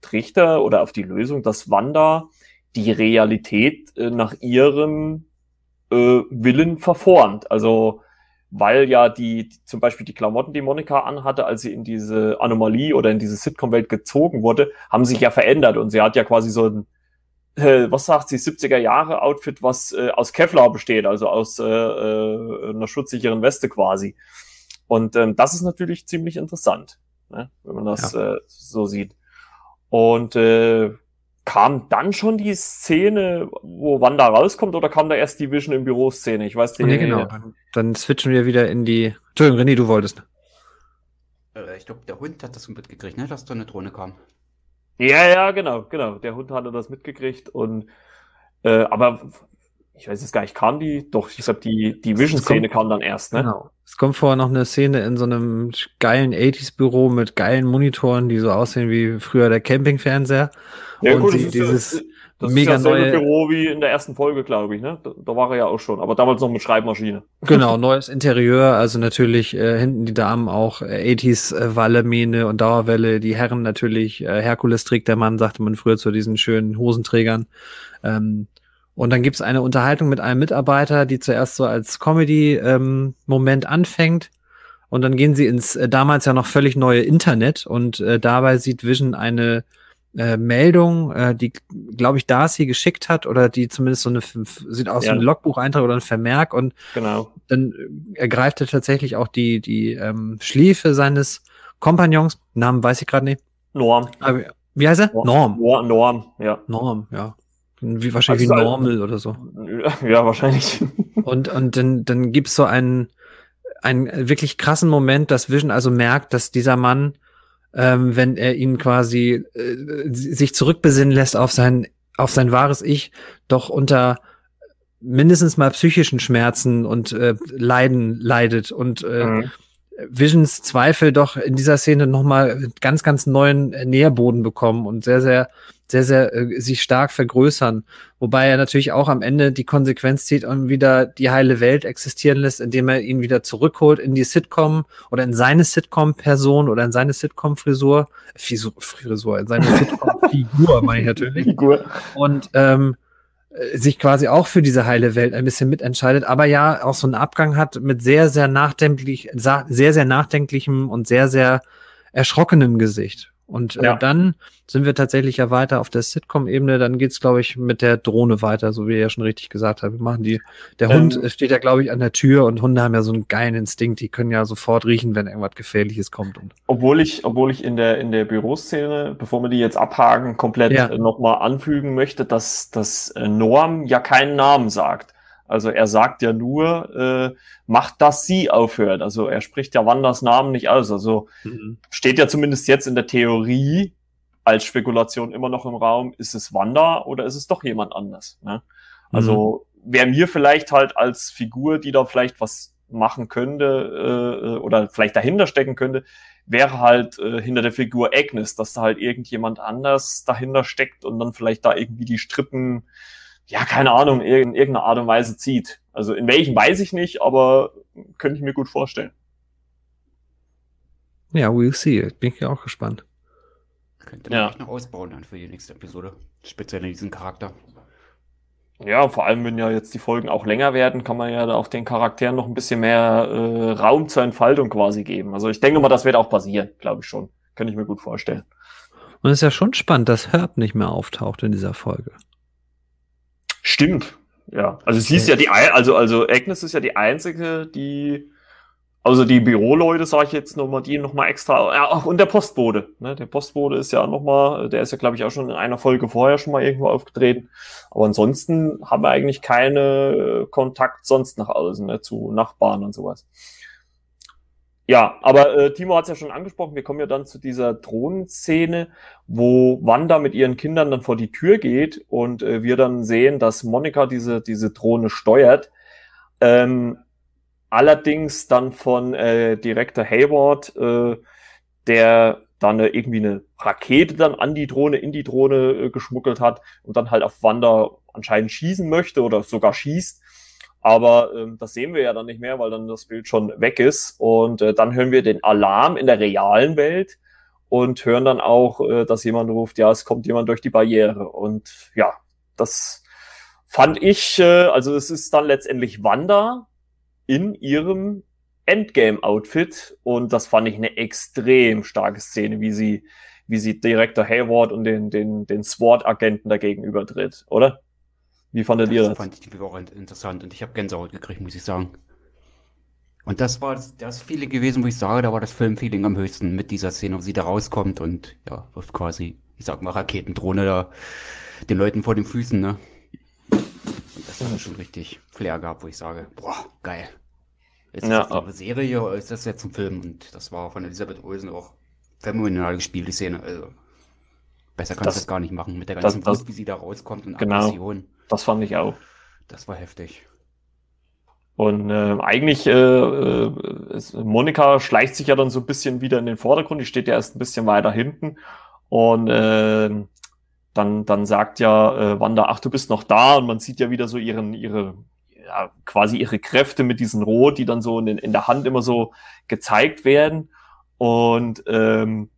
Trichter oder auf die Lösung, dass Wanda die Realität äh, nach ihrem äh, Willen verformt. Also weil ja die, zum Beispiel die Klamotten, die Monika anhatte, als sie in diese Anomalie oder in diese Sitcom-Welt gezogen wurde, haben sich ja verändert und sie hat ja quasi so ein, äh, was sagt sie, 70er Jahre Outfit, was äh, aus Kevlar besteht, also aus äh, äh, einer schutzsicheren Weste quasi. Und ähm, das ist natürlich ziemlich interessant, ne, wenn man das ja. äh, so sieht. Und äh, kam dann schon die Szene, wo Wanda rauskommt, oder kam da erst die Vision im Büro-Szene? Ich weiß nicht. Nee, genau. Dann, dann switchen wir wieder in die. Entschuldigung, René, du wolltest. Äh, ich glaube, der Hund hat das mitgekriegt, ne, dass da eine Drohne kam. Ja, ja, genau, genau. Der Hund hatte das mitgekriegt und äh, aber ich weiß jetzt gar nicht, kam die? Doch, ich glaube, die, die Vision-Szene kam dann erst, ne? Genau. Es kommt vorher noch eine Szene in so einem geilen 80s-Büro mit geilen Monitoren, die so aussehen wie früher der Campingfernseher. Ja, und gut, sie, dieses, Das mega ist ja neue, Büro wie in der ersten Folge, glaube ich, ne? Da, da war er ja auch schon, aber damals noch mit Schreibmaschine. genau, neues Interieur, also natürlich äh, hinten die Damen auch äh, 80s äh, Wallemähne und Dauerwelle, die Herren natürlich, äh, Herkules trägt der Mann, sagte man früher zu diesen schönen Hosenträgern. Ähm, und dann gibt's eine Unterhaltung mit einem Mitarbeiter, die zuerst so als Comedy-Moment anfängt. Und dann gehen sie ins äh, damals ja noch völlig neue Internet und äh, dabei sieht Vision eine äh, Meldung, äh, die, glaube ich, Darcy geschickt hat oder die zumindest so eine, sieht aus Ja. wie ein Logbucheintrag oder ein Vermerk und Genau. dann äh, ergreift er tatsächlich auch die, die ähm, Schläfe seines Kompagnons, Namen weiß ich gerade nicht. Norm. Aber, wie heißt er? Norm. Norm, Norm, ja. Norm, ja. Wie, wahrscheinlich Also wie Normal oder so. Ja, wahrscheinlich. Und, und dann, dann gibt's so einen, einen wirklich krassen Moment, dass Vision also merkt, dass dieser Mann, ähm, wenn er ihn quasi äh, sich zurückbesinnen lässt auf sein, auf sein wahres Ich, doch unter mindestens mal psychischen Schmerzen und äh, Leiden leidet und äh, Mhm. Visions Zweifel doch in dieser Szene nochmal ganz, ganz neuen äh, Nährboden bekommen und sehr, sehr, sehr, sehr äh, sich stark vergrößern. Wobei er natürlich auch am Ende die Konsequenz zieht und wieder die heile Welt existieren lässt, indem er ihn wieder zurückholt in die Sitcom oder in seine Sitcom-Person oder in seine Sitcom-Frisur. Frisur, Frisur, in seine Sitcom-Figur, meine ich natürlich Figur. und ähm, äh, sich quasi auch für diese heile Welt ein bisschen mitentscheidet, aber ja auch so einen Abgang hat mit sehr, sehr nachdenklich, sehr, sehr nachdenklichem und sehr, sehr erschrockenem Gesicht. Und äh, Ja. dann sind wir tatsächlich ja weiter auf der Sitcom-Ebene. Dann geht's, glaube ich, mit der Drohne weiter, so wie ihr ja schon richtig gesagt habt. Wir machen die. Der Ähm. Hund äh, steht ja, glaube ich, an der Tür und Hunde haben ja so einen geilen Instinkt. Die können ja sofort riechen, wenn irgendwas Gefährliches kommt. Und Obwohl ich, obwohl ich in der, in der Büroszene, bevor wir die jetzt abhaken, komplett Ja. äh, nochmal anfügen möchte, dass, dass äh, Norm ja keinen Namen sagt. Also er sagt ja nur, äh, macht, dass sie aufhört. Also er spricht ja Wanders Namen nicht aus. Also steht ja zumindest jetzt in der Theorie als Spekulation immer noch im Raum, ist es Wanda oder ist es doch jemand anders? Ne? Also wäre mir vielleicht halt als Figur, die da vielleicht was machen könnte äh, oder vielleicht dahinter stecken könnte, wäre halt äh, hinter der Figur Agnes, dass da halt irgendjemand anders dahinter steckt und dann vielleicht da irgendwie die Strippen, ja, keine Ahnung, in irgendeiner Art und Weise zieht. Also in welchen weiß ich nicht, aber könnte ich mir gut vorstellen. ja, we'll see. Bin ich ja auch gespannt. Könnte man Ja. noch ausbauen dann für die nächste Episode. Speziell in diesem Charakter. Ja, vor allem, wenn ja jetzt die Folgen auch länger werden, kann man ja da auch den Charakteren noch ein bisschen mehr äh, Raum zur Entfaltung quasi geben. Also ich denke mal, das wird auch passieren, glaube ich schon. Könnte ich mir gut vorstellen. Und es ist ja schon spannend, dass Herb nicht mehr auftaucht in dieser Folge. Stimmt. Ja, also sie ist ja die, also, also Agnes ist ja die einzige, die, also die Büroleute, sage ich jetzt nochmal, die nochmal extra, ja, auch und der Postbote, ne, der Postbote ist ja nochmal, der ist ja, glaube ich, auch schon in einer Folge vorher schon mal irgendwo aufgetreten, aber ansonsten haben wir eigentlich keine äh, Kontakt sonst nach außen, ne, zu Nachbarn und sowas. Ja, aber äh, Timo hat es ja schon angesprochen, wir kommen ja dann zu dieser Drohnenszene, wo Wanda mit ihren Kindern dann vor die Tür geht und äh, wir dann sehen, dass Monika diese, diese Drohne steuert. Ähm, allerdings dann von äh, Direktor Hayward, äh, der dann äh, irgendwie eine Rakete dann an die Drohne, in die Drohne äh, geschmuggelt hat und dann halt auf Wanda anscheinend schießen möchte oder sogar schießt. Aber ähm, das sehen wir ja dann nicht mehr, weil dann das Bild schon weg ist. Und äh, dann hören wir den Alarm in der realen Welt und hören dann auch, äh, dass jemand ruft, ja, es kommt jemand durch die Barriere. Und ja, das fand ich, äh, also es ist dann letztendlich Wanda in ihrem Endgame-Outfit und das fand ich eine extrem starke Szene, wie sie, wie sie Direktor Hayward und den, den, den SWAT-Agenten dagegen übertritt, oder? Wie fandet ihr Das das? fand ich die auch in- interessant und ich habe Gänsehaut gekriegt, muss ich sagen. Und das war das, das Feeling gewesen, wo ich sage, da war das Filmfeeling am höchsten mit dieser Szene, wo sie da rauskommt und ja, wirft quasi, ich sag mal, Raketendrohne da den Leuten vor den Füßen, ne? Und das hat schon richtig Flair gehabt, wo ich sage, boah, geil. Ist das Ja, jetzt eine Serie oder ist das jetzt ein Film? Und das war von Elisabeth Olsen auch phänomenal gespielt, die Szene. Also, besser kannst Das- du das gar nicht machen, mit der ganzen das- Wut, wie sie da rauskommt und Genau. Aggression. Das fand ich auch. Das war heftig. Und äh, eigentlich, äh, äh, Monika schleicht sich ja dann so ein bisschen wieder in den Vordergrund. Die steht ja erst ein bisschen weiter hinten. Und äh, dann, dann sagt ja äh, Wanda, ach, du bist noch da und man sieht ja wieder so ihren, ihre, ja, quasi ihre Kräfte mit diesen Rot, die dann so in, in der Hand immer so gezeigt werden. Und ähm,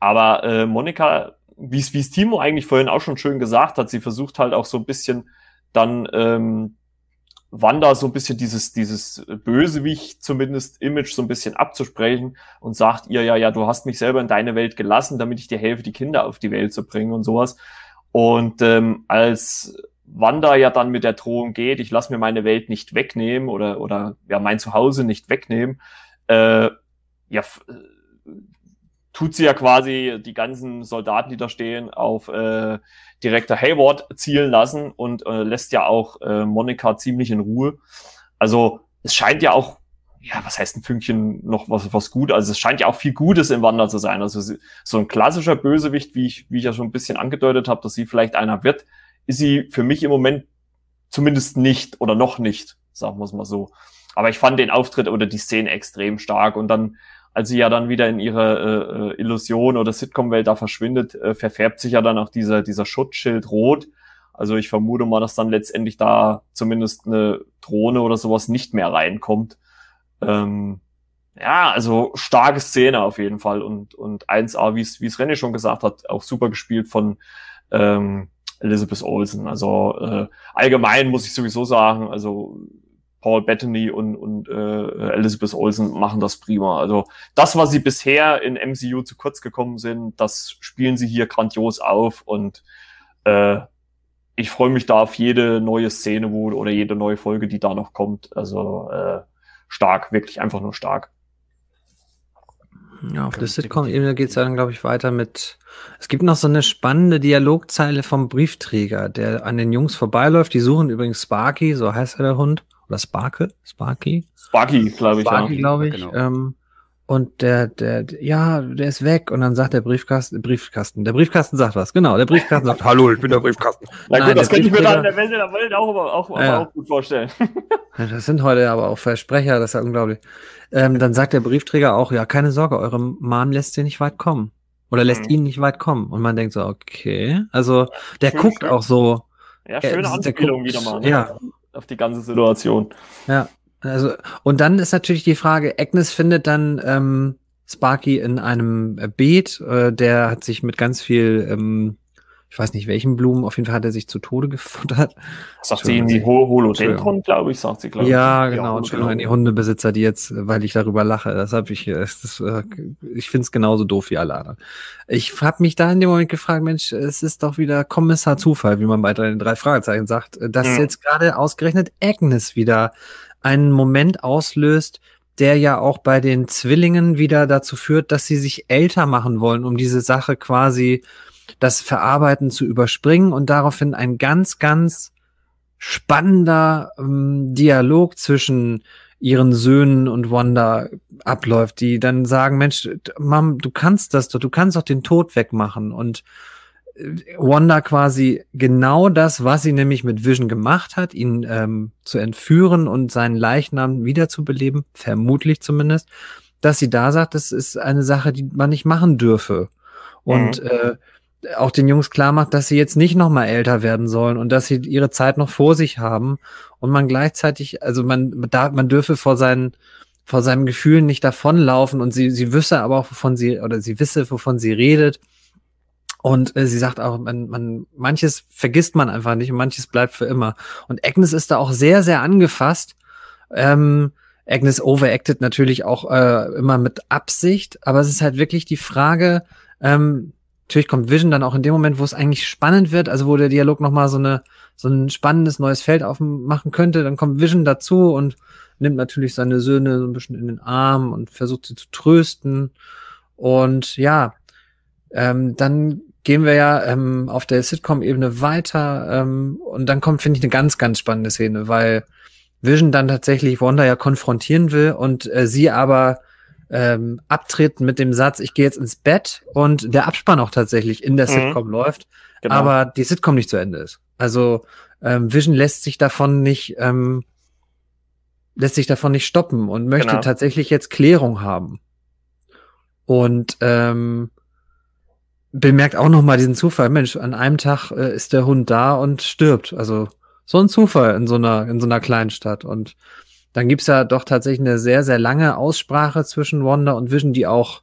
aber äh, Monika, wie es Timo eigentlich vorhin auch schon schön gesagt hat, sie versucht halt auch so ein bisschen dann ähm, Wanda so ein bisschen dieses, dieses Bösewicht zumindest Image so ein bisschen abzusprechen und sagt ihr, ja, ja, du hast mich selber in deine Welt gelassen, damit ich dir helfe, die Kinder auf die Welt zu bringen und sowas. Und ähm, als Wanda ja dann mit der Drohung geht, ich lass mir meine Welt nicht wegnehmen oder, oder ja, mein Zuhause nicht wegnehmen, äh, ja, tut sie ja quasi die ganzen Soldaten, die da stehen, auf äh, Direktor Hayward zielen lassen und äh, lässt ja auch äh, Monika ziemlich in Ruhe. Also es scheint ja auch, ja, was heißt ein Fünkchen noch was, was gut? Also es scheint ja auch viel Gutes im Wander zu sein. Also so ein klassischer Bösewicht, wie ich, wie ich ja schon ein bisschen angedeutet habe, dass sie vielleicht einer wird, ist sie für mich im Moment zumindest nicht oder noch nicht, sagen wir es mal so. Aber ich fand den Auftritt oder die Szene extrem stark und dann als sie ja dann wieder in ihre äh, äh, Illusion oder Sitcom-Welt da verschwindet, äh, verfärbt sich ja dann auch dieser, dieser Schutzschild rot. Also ich vermute mal, dass dann letztendlich da zumindest eine Drohne oder sowas nicht mehr reinkommt. Ähm, ja, also starke Szene auf jeden Fall und, und 1A, wie es René schon gesagt hat, auch super gespielt von ähm, Elizabeth Olsen. Also äh, allgemein muss ich sowieso sagen, also Paul Bettany und, und äh, Elizabeth Olsen machen das prima. Also das, was sie bisher in MCU zu kurz gekommen sind, das spielen sie hier grandios auf und äh, ich freue mich da auf jede neue Szene wo, oder jede neue Folge, die da noch kommt. Also äh, stark, wirklich einfach nur stark. Ja, auf der Sitcom-Ebene geht es dann, glaube ich, weiter mit. Es gibt noch so eine spannende Dialogzeile vom Briefträger, der an den Jungs vorbeiläuft. Die suchen übrigens Sparky, so heißt er der Hund. Oder Sparke? Sparky? Sparky, glaube ich. Sparky, ja. glaube ich. Genau. Ähm, und der, der, ja, der ist weg. Und dann sagt der Briefkasten, Briefkasten, der Briefkasten sagt was. Genau, der Briefkasten sagt, hallo, ich bin der Briefkasten. Na gut, Nein, das könnte ich mir dann in der Welt der Welt auch, auch, ja. auch gut vorstellen. das sind heute aber auch Versprecher, das ist ja unglaublich. Ähm, dann sagt der Briefträger auch, ja, keine Sorge, eure Mom lässt sie nicht weit kommen. Oder lässt mhm. ihn nicht weit kommen. Und man denkt so, okay. Also, der schön, guckt schön. auch so. Ja, schöne Anspielung wieder mal. Ne? Ja, auf die ganze Situation. Ja, also und dann ist natürlich die Frage, Agnes findet dann ähm, Sparky in einem Beet, äh, der hat sich mit ganz viel ähm, ich weiß nicht welchen Blumen, auf jeden Fall hat er sich zu Tode gefuttert. Sagt sie in die Holodendron, glaube ich, sagt sie, glaube ich. Ja, genau, Entschuldigung an die Hundebesitzer, die jetzt, weil ich darüber lache, das habe ich, das, äh, ich finde es genauso doof wie alle anderen. Ich habe mich da in dem Moment gefragt, Mensch, es ist doch wieder Kommissar Zufall, wie man bei den drei Fragezeichen sagt, dass mhm. jetzt gerade ausgerechnet Agnes wieder einen Moment auslöst, der ja auch bei den Zwillingen wieder dazu führt, dass sie sich älter machen wollen, um diese Sache quasi das Verarbeiten zu überspringen und daraufhin ein ganz, ganz spannender ähm, Dialog zwischen ihren Söhnen und Wanda abläuft, die dann sagen, Mensch, Mom, du kannst das doch, du kannst doch den Tod wegmachen und äh, Wanda quasi genau das, was sie nämlich mit Vision gemacht hat, ihn ähm, zu entführen und seinen Leichnam wiederzubeleben, vermutlich zumindest, dass sie da sagt, das ist eine Sache, die man nicht machen dürfe. Und mhm. äh, auch den Jungs klar macht, dass sie jetzt nicht noch mal älter werden sollen und dass sie ihre Zeit noch vor sich haben und man gleichzeitig, also man da, man dürfe vor seinen vor seinem Gefühl nicht davonlaufen und sie sie wüsste aber auch wovon sie oder sie wisse wovon sie redet. Und äh, sie sagt auch man, man manches vergisst man einfach nicht und manches bleibt für immer. Und Agnes ist da auch sehr sehr angefasst. Ähm, Agnes overacted natürlich auch äh, immer mit Absicht aber es ist halt wirklich die Frage ähm, natürlich kommt Vision dann auch in dem Moment, wo es eigentlich spannend wird, also wo der Dialog nochmal so eine, so ein spannendes neues Feld aufmachen könnte, dann kommt Vision dazu und nimmt natürlich seine Söhne so ein bisschen in den Arm und versucht sie zu trösten. Und ja, ähm, dann gehen wir ja ähm, auf der Sitcom-Ebene weiter ähm, und dann kommt, finde ich, eine ganz, ganz spannende Szene, weil Vision dann tatsächlich Wanda ja konfrontieren will und äh, sie aber ähm, abtritt mit dem Satz, ich gehe jetzt ins Bett und der Abspann auch tatsächlich in der mhm. Sitcom läuft, genau. aber die Sitcom nicht zu Ende ist. Also ähm, Vision lässt sich davon nicht ähm, lässt sich davon nicht stoppen und möchte genau. tatsächlich jetzt Klärung haben. Und ähm, bemerkt auch noch mal diesen Zufall. Mensch, an einem Tag äh, ist der Hund da und stirbt. Also so ein Zufall in so einer, in so einer kleinen Stadt. Und dann gibt's ja doch tatsächlich eine sehr, sehr lange Aussprache zwischen Wanda und Vision, die auch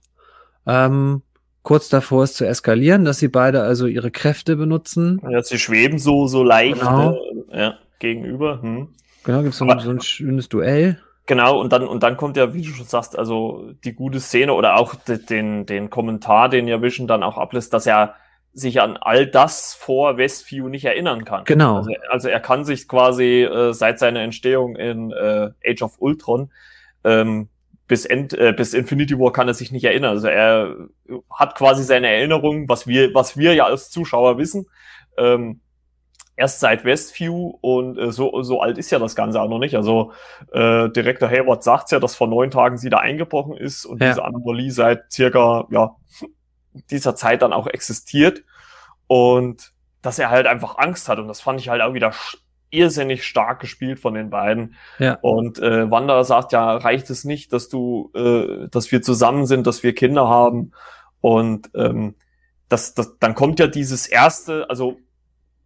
ähm, kurz davor ist zu eskalieren, dass sie beide also ihre Kräfte benutzen. Ja, sie schweben so, so leicht Genau. äh, ja, gegenüber. Hm. Genau, gibt's so, ein- so ein schönes Duell. Genau, und dann, und dann kommt ja, wie du schon sagst, also die gute Szene oder auch de, den, den Kommentar, den ja Vision dann auch ablässt, dass er sich an all das vor Westview nicht erinnern kann. Genau. Also, also er kann sich quasi äh, seit seiner Entstehung in äh, Age of Ultron ähm, bis, End, äh, bis Infinity War kann er sich nicht erinnern. Also er hat quasi seine Erinnerungen, was wir, was wir ja als Zuschauer wissen, ähm, erst seit Westview und äh, so, so alt ist ja das Ganze auch noch nicht. Also äh, Direktor Hayward sagt ja, dass vor neun Tagen sie da eingebrochen ist und Ja. diese Anomalie seit circa ja, dieser Zeit dann auch existiert und dass er halt einfach Angst hat und das fand ich halt auch wieder irrsinnig stark gespielt von den beiden. Ja. Und äh, Wanda sagt ja, reicht es nicht, dass du, äh, dass wir zusammen sind, dass wir Kinder haben und ähm, das, das, dann kommt ja dieses erste, also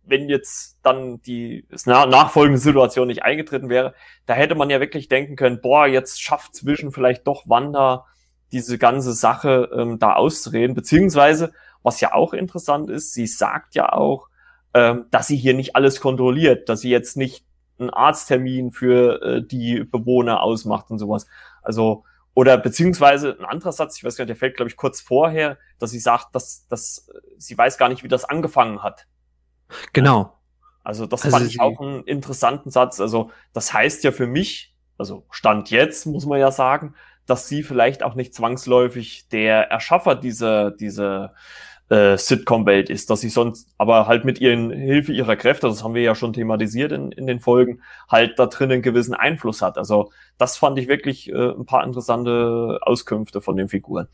wenn jetzt dann die na- nachfolgende Situation nicht eingetreten wäre, da hätte man ja wirklich denken können, boah, jetzt schafft Vision vielleicht doch Wanda diese ganze Sache ähm, da auszureden, beziehungsweise, was ja auch interessant ist, sie sagt ja auch, ähm, dass sie hier nicht alles kontrolliert, dass sie jetzt nicht einen Arzttermin für äh, die Bewohner ausmacht und sowas. Also, oder beziehungsweise ein anderer Satz, ich weiß gar nicht, der fällt, glaube ich, kurz vorher, dass sie sagt, dass, dass äh, sie weiß gar nicht, wie das angefangen hat. Genau. Also das Also fand ich auch einen interessanten Satz. Also das heißt ja für mich, also Stand jetzt muss man ja sagen, dass sie vielleicht auch nicht zwangsläufig der Erschaffer dieser, dieser äh, Sitcom-Welt ist, dass sie sonst aber halt mit ihren Hilfe ihrer Kräfte, das haben wir ja schon thematisiert in, in den Folgen, halt da drin einen gewissen Einfluss hat. Also das fand ich wirklich äh, ein paar interessante Auskünfte von den Figuren.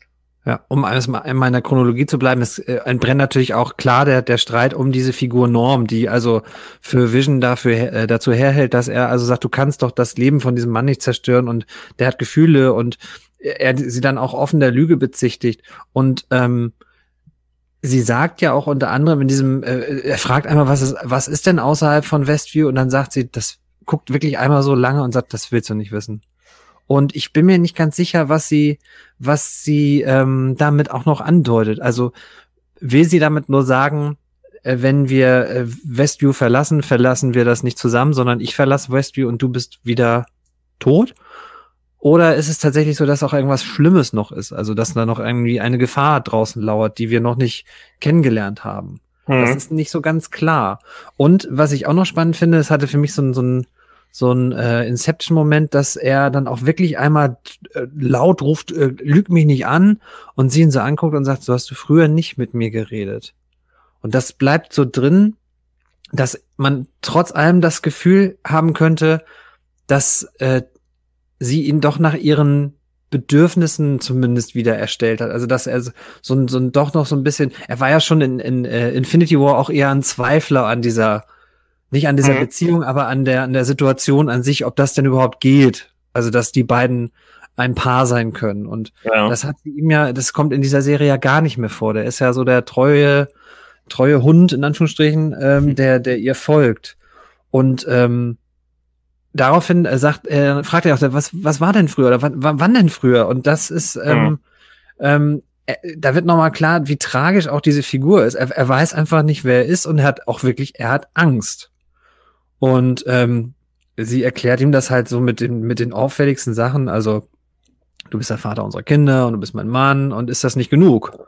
Ja, um alles mal in meiner Chronologie zu bleiben, ist äh, entbrennt natürlich auch klar der, der Streit um diese Figur Norm, die also für Vision dafür äh, dazu herhält, dass er also sagt, du kannst doch das Leben von diesem Mann nicht zerstören und der hat Gefühle und er sie dann auch offen der Lüge bezichtigt. Und ähm, sie sagt ja auch unter anderem in diesem, äh, er fragt einmal, was ist, was ist denn außerhalb von Westview? Und dann sagt sie, das guckt wirklich einmal so lange und sagt, das willst du nicht wissen. Und ich bin mir nicht ganz sicher, was sie, was sie ähm, damit auch noch andeutet. Also will sie damit nur sagen, äh, wenn wir äh, Westview verlassen, verlassen wir das nicht zusammen, sondern ich verlasse Westview und du bist wieder tot? Oder ist es tatsächlich so, dass auch irgendwas Schlimmes noch ist? Also, dass da noch irgendwie eine Gefahr draußen lauert, die wir noch nicht kennengelernt haben? Das ist nicht so ganz klar. Und was ich auch noch spannend finde, es hatte für mich so so ein, so ein äh, Inception-Moment, dass er dann auch wirklich einmal äh, laut ruft, äh, lüg mich nicht an und sie ihn so anguckt und sagt, so hast du früher nicht mit mir geredet. Und das bleibt so drin, dass man trotz allem das Gefühl haben könnte, dass äh, sie ihn doch nach ihren Bedürfnissen zumindest wieder erstellt hat. Also dass er so, so, so doch noch so ein bisschen, er war ja schon in, in äh, Infinity War auch eher ein Zweifler an dieser, nicht an dieser Mhm. Beziehung, aber an der, an der Situation an sich, ob das denn überhaupt geht. Also dass die beiden ein Paar sein können. Und ja. das hat sie ihm ja, das kommt in dieser Serie ja gar nicht mehr vor. Der ist ja so der treue, treue Hund, in Anführungsstrichen, ähm, der, der ihr folgt. Und ähm, daraufhin äh, sagt, äh, fragt er auch, was, was war denn früher oder wann, wann denn früher? Und das ist, ähm, ähm, äh, da wird nochmal klar, wie tragisch auch diese Figur ist. Er, er weiß einfach nicht, wer er ist und er hat auch wirklich, er hat Angst. Und ähm, sie erklärt ihm das halt so mit den, mit den auffälligsten Sachen. Also, du bist der Vater unserer Kinder und du bist mein Mann und ist das nicht genug?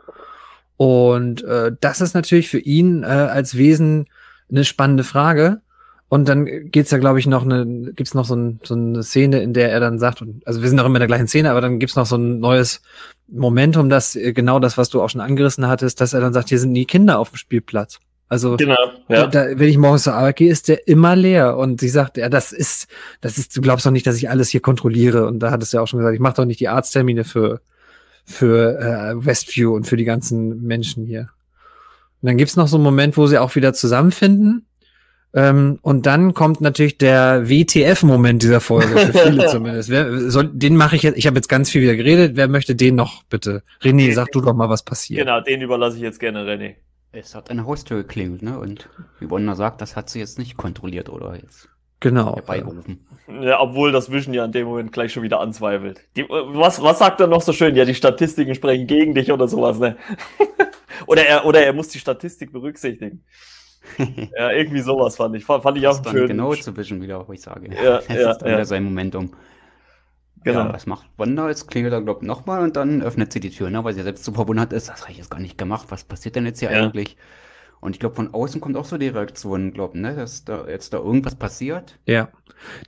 Und äh, das ist natürlich für ihn äh, als Wesen eine spannende Frage. Und dann geht's ja, glaube ich, noch eine, gibt's noch so, ein, so eine Szene, in der er dann sagt, und, also wir sind noch immer in der gleichen Szene, aber dann gibt's noch so ein neues Momentum, das äh, genau das, was du auch schon angerissen hattest, dass er dann sagt, hier sind nie Kinder auf dem Spielplatz. Also Genau, ja. da, wenn ich morgens zur Arbeit gehe, ist der immer leer. Und sie sagt, ja, das ist, das ist, du glaubst doch nicht, dass ich alles hier kontrolliere. Und da hat es ja auch schon gesagt, ich mache doch nicht die Arzttermine für, für äh, Westview und für die ganzen Menschen hier. Und dann gibt's noch so einen Moment, wo sie auch wieder zusammenfinden. Ähm, und dann kommt natürlich der WTF-Moment dieser Folge, für viele zumindest. Wer, soll, den mache ich jetzt, ich habe jetzt ganz viel wieder geredet, wer möchte den noch bitte? René, sag du doch mal, was passiert. Genau, den überlasse ich jetzt gerne René. Es hat eine Haustür geklingelt, ne? Und wie Wanda sagt, das hat sie jetzt nicht kontrolliert oder jetzt genau. herbeigerufen. Ja, obwohl das Vision ja in dem Moment gleich schon wieder anzweifelt. Die, was, was sagt er noch so schön? Ja, die Statistiken sprechen gegen dich oder sowas, ne? oder, er, oder er muss die Statistik berücksichtigen. ja, irgendwie sowas fand ich. Fand, fand ich auch schön. Genau zu Vision wieder, wo ich sage. Ja, das ja, ist dann ja. wieder sein Momentum. Genau. Ja, was macht Wanda? Jetzt klingelt er, glaube ich, nochmal und dann öffnet sie die Tür, ne? Weil sie selbst so verwundert ist. Das habe ich jetzt gar nicht gemacht. Was passiert denn jetzt hier Ja. eigentlich? Und ich glaube, von außen kommt auch so die Reaktion, glaube ne? Dass da jetzt da irgendwas passiert. Ja.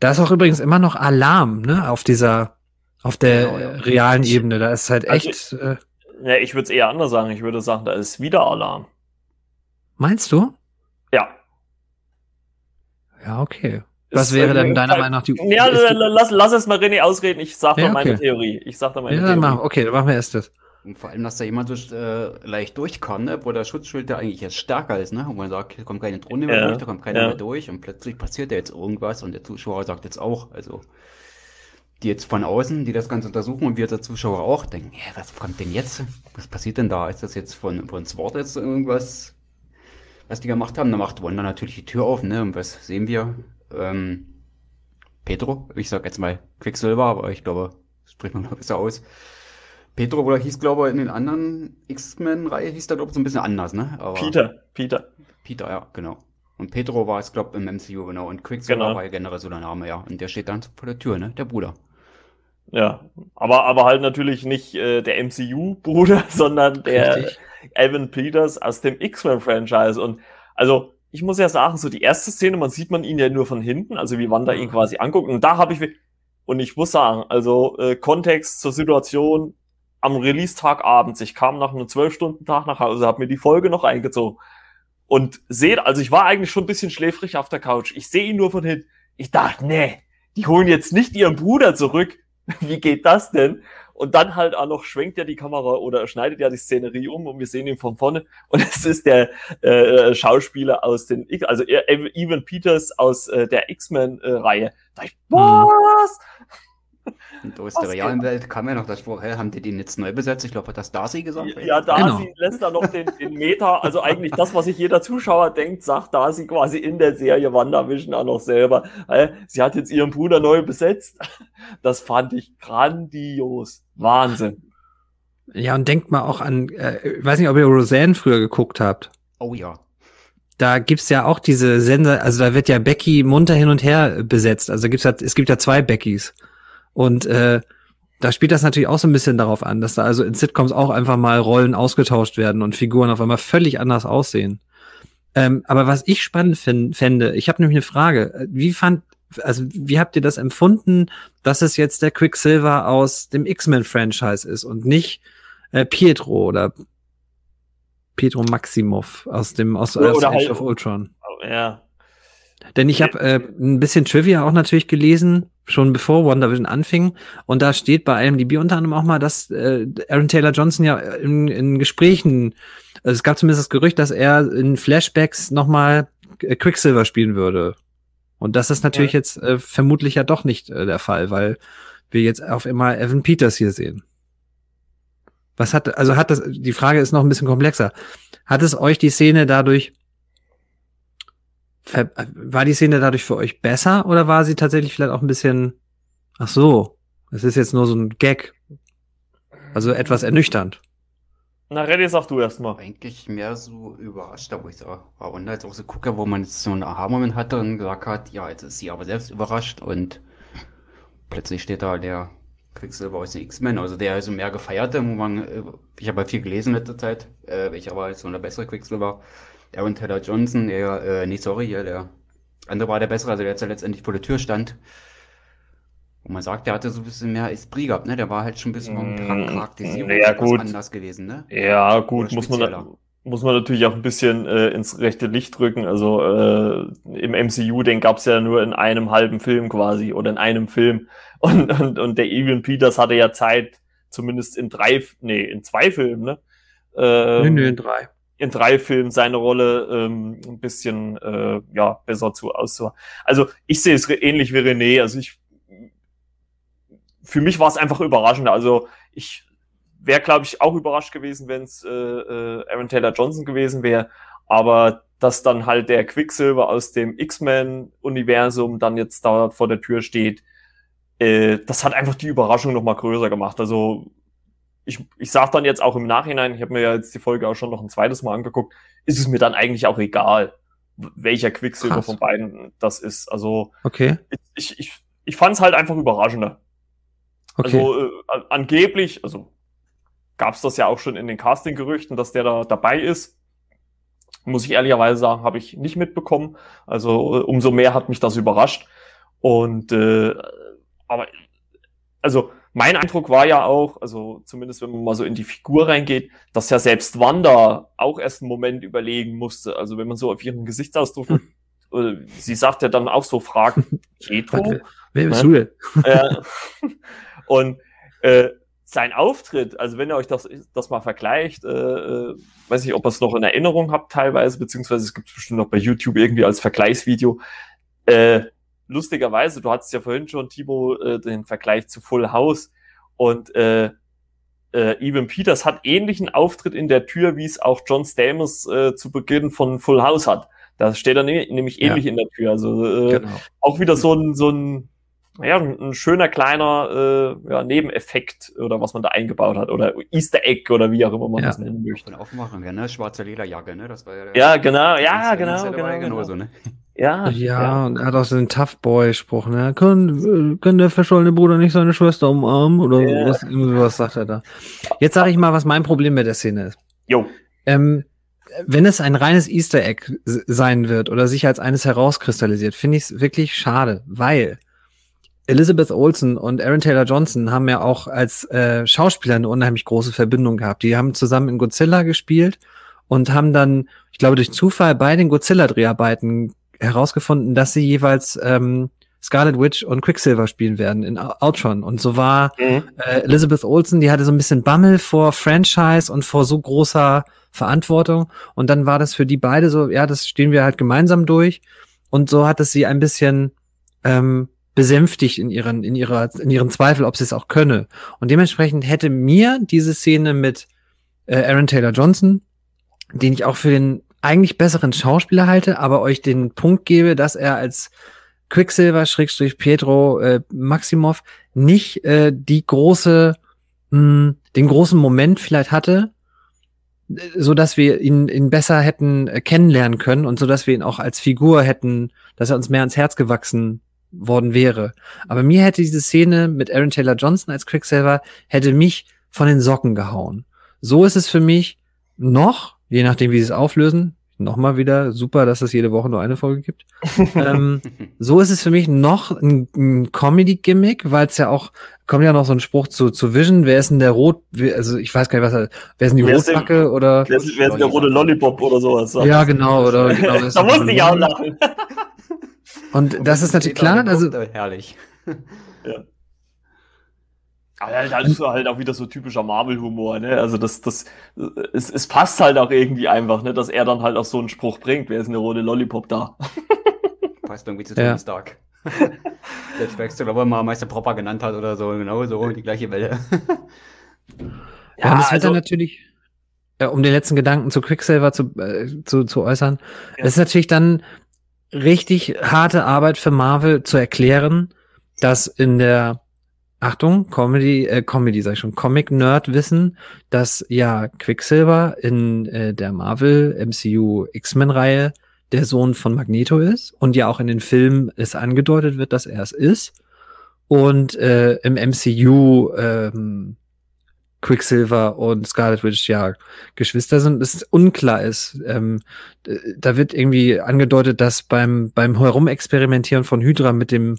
Da ist auch übrigens immer noch Alarm, ne, auf dieser, auf der Genau, ja. realen Ebene. Da ist halt Also echt, äh, Ja, ich würde es eher anders sagen. Ich würde sagen, da ist wieder Alarm. meinst du? Ja. Ja, okay. Was wäre denn deiner kein- Meinung nach die, Ja, ist die- lass, lass es mal René ausreden. Ich sag Ja, doch meine okay. Theorie. Ich sag doch meine ja, dann Theorie. machen, okay, dann machen wir erst das. Und vor allem, dass da jemand so äh, leicht durchkam, ne? Wo der Schutzschild ja eigentlich jetzt stärker ist, ne? Und man sagt, hier kommt keine Drohne mehr Ja, durch, da kommt keiner ja. mehr durch und plötzlich passiert da jetzt irgendwas und der Zuschauer sagt jetzt auch, also die jetzt von außen, die das Ganze untersuchen und wir als Zuschauer auch denken, ja, was kommt denn jetzt? Was passiert denn da? Ist das jetzt von, von Sword jetzt irgendwas, was die gemacht haben? Da macht Wanda natürlich die Tür auf, ne? Und was sehen wir? Ähm, Pedro, ich sag jetzt mal Quicksilver, aber ich glaube, das spricht man noch besser aus. Pedro, oder hieß, glaube ich, in den anderen X-Men-Reihe hieß der, glaube ich, so ein bisschen anders, ne? Aber Peter, Peter. Peter, ja, genau. Und Pedro war es, glaube ich, im MCU, genau. Und Quicksilver Genau. war ja generell so der Name, ja. Und der steht dann vor der Tür, ne? Der Bruder. Ja. Aber, aber halt natürlich nicht äh, der MCU-Bruder, sondern der Richtig. Evan Peters aus dem X-Men-Franchise. Und also, ich muss ja sagen, so die erste Szene, man sieht man ihn ja nur von hinten, also wie Wanda ihn quasi anguckt. Und da habe ich, und ich muss sagen, also äh, Kontext zur Situation am Release-Tag abends. Ich kam nach einem Zwölf-Stunden-Tag nach Hause, habe mir die Folge noch eingezogen. Und sehe, also ich war eigentlich schon ein bisschen schläfrig auf der Couch. Ich sehe ihn nur von hinten. Ich dachte, nee, die holen jetzt nicht ihren Bruder zurück. Wie geht das denn? Und dann halt auch noch schwenkt ja die Kamera oder schneidet ja die Szenerie um und wir sehen ihn von vorne. Und es ist der äh, Schauspieler aus den, also er- Evan Peters aus äh, der X-Men-Reihe. Da ich, was? Und aus der realen Welt kam ja noch der Spruch, haben die den jetzt neu besetzt? Ich glaube, hat das Darcy gesagt? Ja, Genau. Darcy lässt da noch den, den Meta, also eigentlich das, was sich jeder Zuschauer denkt, sagt Darcy quasi in der Serie WandaVision auch noch selber. Sie hat jetzt ihren Bruder neu besetzt. Das fand ich grandios. Wahnsinn. Ja, und denkt mal auch an, äh, ich weiß nicht, ob ihr Roseanne früher geguckt habt. Oh ja. Da gibt's ja auch diese Sender, also da wird ja Becky munter hin und her besetzt. Also gibt's ja, es gibt ja zwei Beckys. Und äh, da spielt das natürlich auch so ein bisschen darauf an, dass da also in Sitcoms auch einfach mal Rollen ausgetauscht werden und Figuren auf einmal völlig anders aussehen. Ähm, aber was ich spannend fände, ich habe nämlich eine Frage. Wie fand, also wie habt ihr das empfunden, dass es jetzt der Quicksilver aus dem X-Men-Franchise ist und nicht äh, Pietro oder Pietro Maximov aus dem aus, aus Age halt- of Ultron? Ja. Denn ich habe äh, ein bisschen Trivia auch natürlich gelesen, schon bevor WandaVision anfing. Und da steht bei IMDb unter anderem auch mal, dass äh, Aaron Taylor Johnson ja in, in Gesprächen, also es gab zumindest das Gerücht, dass er in Flashbacks nochmal Quicksilver spielen würde. Und das ist natürlich jetzt äh, vermutlich ja doch nicht äh, der Fall, weil wir jetzt auf einmal Evan Peters hier sehen. Was hat, also hat das, die Frage ist noch ein bisschen komplexer. Hat es euch die Szene dadurch war die Szene dadurch für euch besser oder war sie tatsächlich vielleicht auch ein bisschen, ach so, es ist jetzt nur so ein Gag, also etwas ernüchternd. Na, René, sag du erst mal. Eigentlich mehr so überrascht, wo ich so war. Und jetzt auch so gucke, wo man jetzt so einen Aha-Moment hatte und gesagt hat, ja, jetzt ist sie aber selbst überrascht und plötzlich steht da der Quicksilver aus den X-Men, also der also mehr gefeierte, wo man, äh, ich habe halt viel gelesen in letzter Zeit, äh, welcher war jetzt so der bessere Quicksilver, Aaron Taylor Johnson, der, äh, nee, sorry, ja, der andere war der bessere, also der jetzt ja letztendlich vor der Tür stand. Und man sagt, der hatte so ein bisschen mehr Esprit gehabt, ne? Der war halt schon ein bisschen vom Mm, Charakterisierung ja, gut. anders gewesen, ne? Ja, gut, muss man, muss man natürlich auch ein bisschen äh, ins rechte Licht drücken. Also äh, im MCU, den gab's ja nur in einem halben Film quasi oder in einem Film. Und, und, und der Evan Peters hatte ja Zeit, zumindest in drei, nee, in zwei Filmen, ne? Ähm, in drei. In drei Filmen seine Rolle ähm, ein bisschen äh, ja besser zu auszuhauen. Also ich sehe es ähnlich wie René. Also ich für mich war es einfach überraschend. Also ich wäre, glaube ich, auch überrascht gewesen, wenn es äh, äh, Aaron Taylor Johnson gewesen wäre. Aber dass dann halt der Quicksilver aus dem X-Men-Universum dann jetzt da vor der Tür steht, äh, das hat einfach die Überraschung noch mal größer gemacht. Also ich, ich sage dann jetzt auch im Nachhinein, ich habe mir ja jetzt die Folge auch schon noch ein zweites Mal angeguckt, ist es mir dann eigentlich auch egal, welcher Quicksilver Krass. von beiden das ist. Also okay. ich, ich, ich fand es halt einfach überraschender. Okay. Also äh, angeblich, also gab es das ja auch schon in den Casting-Gerüchten, dass der da dabei ist. Muss ich ehrlicherweise sagen, habe ich nicht mitbekommen. Also äh, umso mehr hat mich das überrascht. Und äh, aber also mein Eindruck war ja auch, also zumindest wenn man mal so in die Figur reingeht, dass ja selbst Wanda auch erst einen Moment überlegen musste. Also wenn man so auf ihren Gesichtsausdruck, hm. äh, sie sagt ja dann auch so Fragen, Pietro? Wer bist ne? du denn? Und äh, sein Auftritt, also wenn ihr euch das, das mal vergleicht, äh, äh weiß ich, ob ihr es noch in Erinnerung habt teilweise, beziehungsweise es gibt es bestimmt noch bei YouTube irgendwie als Vergleichsvideo. Äh, lustigerweise, du hattest ja vorhin schon, Timo, äh, den Vergleich zu Full House und äh, äh, Evan Peters hat ähnlichen Auftritt in der Tür, wie es auch John Stamos äh, zu Beginn von Full House hat. Da steht er ne nämlich ähnlich ja. in der Tür. Also äh, genau. auch wieder so ein, so ein ja, ein schöner kleiner äh, ja, Nebeneffekt oder was man da eingebaut hat oder Easter Egg oder wie auch immer man ja. das nennen möchte. Von Aufmachung, ja, ne? Schwarze Lederjacke, ne? Das war ja, ja genau, ja, genau, genau, genau. Genauso, ne? Ja, ja, ja, und er hat auch so einen Tough Boy-Spruch, ne? Kann, kann der verschollene Bruder nicht seine Schwester umarmen? Oder ja. was, was sagt er da? Jetzt sage ich mal, was mein Problem mit der Szene ist. Jo. Ähm, wenn es ein reines Easter Egg sein wird oder sich als eines herauskristallisiert, finde ich es wirklich schade, weil Elizabeth Olsen und Aaron Taylor Johnson haben ja auch als äh, Schauspieler eine unheimlich große Verbindung gehabt. Die haben zusammen in Godzilla gespielt und haben dann, ich glaube, durch Zufall bei den Godzilla-Dreharbeiten herausgefunden, dass sie jeweils ähm, Scarlet Witch und Quicksilver spielen werden in Ultron. Und so war mhm. äh, Elizabeth Olsen, die hatte so ein bisschen Bammel vor Franchise und vor so großer Verantwortung. Und dann war das für die beide so, ja, das stehen wir halt gemeinsam durch. Und so hat es sie ein bisschen ähm, besänftigt in ihren, in ihrer, in ihren Zweifel, ob sie es auch könne. Und dementsprechend hätte mir diese Szene mit äh, Aaron Taylor Johnson, den ich auch für den eigentlich besseren Schauspieler halte, aber euch den Punkt gebe, dass er als Quicksilver Schrägstrich Pietro äh, Maximov nicht äh, die große, mh, hm, den großen Moment vielleicht hatte, so dass wir ihn, ihn besser hätten äh, kennenlernen können und so dass wir ihn auch als Figur hätten, dass er uns mehr ans Herz gewachsen worden wäre. Aber mir hätte diese Szene mit Aaron Taylor Johnson als Quicksilver hätte mich von den Socken gehauen. So ist es für mich noch, je nachdem wie sie es auflösen, nochmal wieder super, dass es jede Woche nur eine Folge gibt. ähm, so ist es für mich noch ein, ein Comedy-Gimmick, weil es ja auch, kommt ja noch so ein Spruch zu, zu Vision, wer ist denn der Rot, also ich weiß gar nicht, was er, wer ist denn die wer Rotbacke oder? Wer ist, wer ist denn der rote Lollipop oder sowas? Ja, genau, oder, genau. da musste ich auch lachen. Und das ist natürlich klar, also. Herrlich. ja. Aber halt, ist halt auch wieder so typischer Marvel-Humor, ne? Also das, das, es, es passt halt auch irgendwie einfach, ne, dass er dann halt auch so einen Spruch bringt. Wer ist der rote Lollipop da? Passt irgendwie zu Tony ja. Stark. der Wechsel, ob er mal Meister Propper genannt hat oder so, genau so, die gleiche Welle. ja, und das also, wird dann natürlich, äh, um den letzten Gedanken zu Quicksilver zu, äh, zu, zu äußern, ja. das ist natürlich dann richtig harte Arbeit für Marvel zu erklären, dass in der Achtung, Comedy, äh, Comedy sag ich schon, Comic-Nerd wissen, dass ja Quicksilver in äh, der Marvel MCU X-Men-Reihe der Sohn von Magneto ist und ja auch in den Filmen es angedeutet wird, dass er es ist. Und äh, im MCU ähm, Quicksilver und Scarlet Witch ja Geschwister sind, es unklar ist. Ähm, da wird irgendwie angedeutet, dass beim, beim Herumexperimentieren von Hydra mit dem,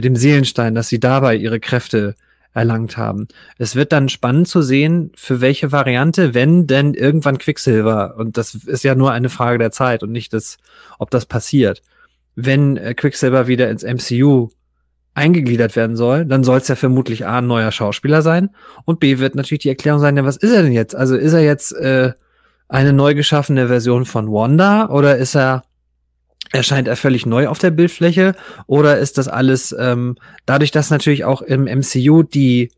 mit dem Seelenstein, dass sie dabei ihre Kräfte erlangt haben. Es wird dann spannend zu sehen, für welche Variante, wenn denn irgendwann Quicksilver, und das ist ja nur eine Frage der Zeit und nicht das, ob das passiert, wenn äh, Quicksilver wieder ins MCU eingegliedert werden soll, dann soll es ja vermutlich A, ein neuer Schauspieler sein und B wird natürlich die Erklärung sein, ja, was ist er denn jetzt? Also ist er jetzt äh, eine neu geschaffene Version von Wanda oder ist er erscheint er völlig neu auf der Bildfläche? Oder ist das alles ähm, dadurch, dass natürlich auch im MCU die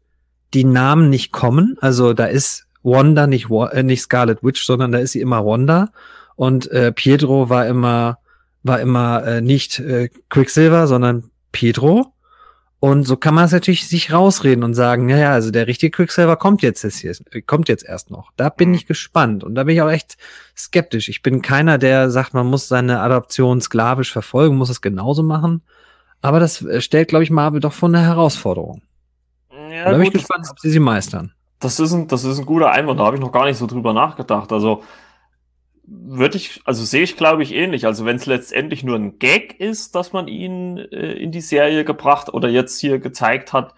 die Namen nicht kommen, also da ist Wanda nicht äh, nicht Scarlet Witch, sondern da ist sie immer Wanda. Und äh, Pietro war immer war immer äh, nicht äh, Quicksilver, sondern Pietro und so kann man es natürlich sich rausreden und sagen, naja, also der richtige Quicksilver kommt jetzt, jetzt hier, kommt jetzt erst noch. Da bin mhm. ich gespannt und da bin ich auch echt skeptisch. Ich bin keiner, der sagt, man muss seine Adaption sklavisch verfolgen, muss es genauso machen. Aber das äh, stellt, glaube ich, Marvel doch vor eine Herausforderung. Ja, da bin ich gespannt, ob sie sie meistern. Das ist ein, das ist ein guter Einwand, da habe ich noch gar nicht so drüber nachgedacht. Also würde ich, also sehe ich glaube ich ähnlich. Also wenn es letztendlich nur ein Gag ist, dass man ihn äh, in die Serie gebracht oder jetzt hier gezeigt hat,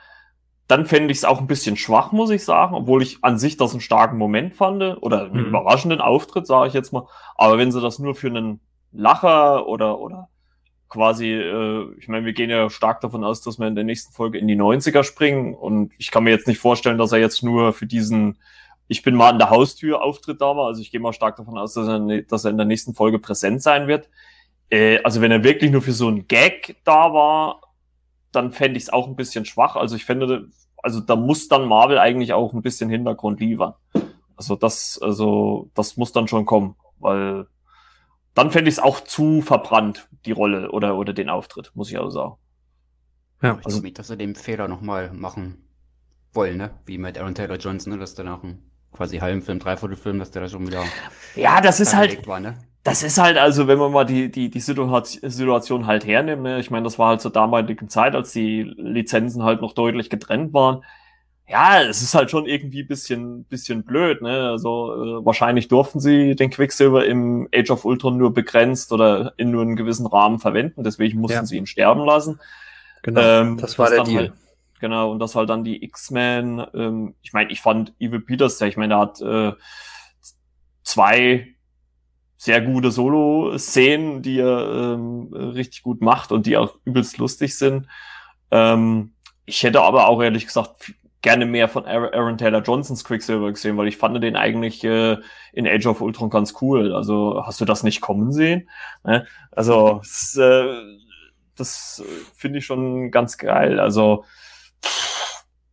dann fände ich es auch ein bisschen schwach, muss ich sagen, obwohl ich an sich das einen starken Moment fand oder einen mhm. überraschenden Auftritt, sage ich jetzt mal. Aber wenn sie das nur für einen Lacher oder oder quasi, äh, ich meine, wir gehen ja stark davon aus, dass wir in der nächsten Folge in die 90er springen und ich kann mir jetzt nicht vorstellen, dass er jetzt nur für diesen ich bin mal an der Haustür Auftritt da war. Also ich gehe mal stark davon aus, dass er, dass er in der nächsten Folge präsent sein wird. Äh, also wenn er wirklich nur für so einen Gag da war, dann fände ich es auch ein bisschen schwach. Also ich finde, also da muss dann Marvel eigentlich auch ein bisschen Hintergrund liefern. Also das, also das muss dann schon kommen, weil dann fände ich es auch zu verbrannt, die Rolle oder, oder den Auftritt, muss ich auch sagen. Ja, also nicht, dass sie den Fehler nochmal machen wollen, ne? Wie mit Aaron Taylor Johnson, ne? dass danach ein quasi halben Film, Dreiviertelfilm, dass der da schon wieder. Ja, das ist halt. War, ne? Das ist halt, also wenn man mal die, die, die Situation halt hernimmt, ne? ich meine, das war halt zur damaligen Zeit, als die Lizenzen halt noch deutlich getrennt waren. Ja, es ist halt schon irgendwie bisschen, bisschen blöd, ne? Also äh, wahrscheinlich durften sie den Quicksilver im Age of Ultron nur begrenzt oder in nur einem gewissen Rahmen verwenden, deswegen mussten ja. sie ihn sterben lassen. Genau, ähm, das war der Deal. Halt, Genau, und das halt dann die X-Men. Ähm, ich meine, ich fand Evil Peters, ich meine, er hat äh, zwei sehr gute Solo-Szenen, die er ähm, richtig gut macht und die auch übelst lustig sind. Ähm, ich hätte aber auch ehrlich gesagt gerne mehr von Aaron Taylor Johnsons Quicksilver gesehen, weil ich fand den eigentlich äh, in Age of Ultron ganz cool. Also hast du das nicht kommen sehen? Ne? Also das, äh, das finde ich schon ganz geil. Also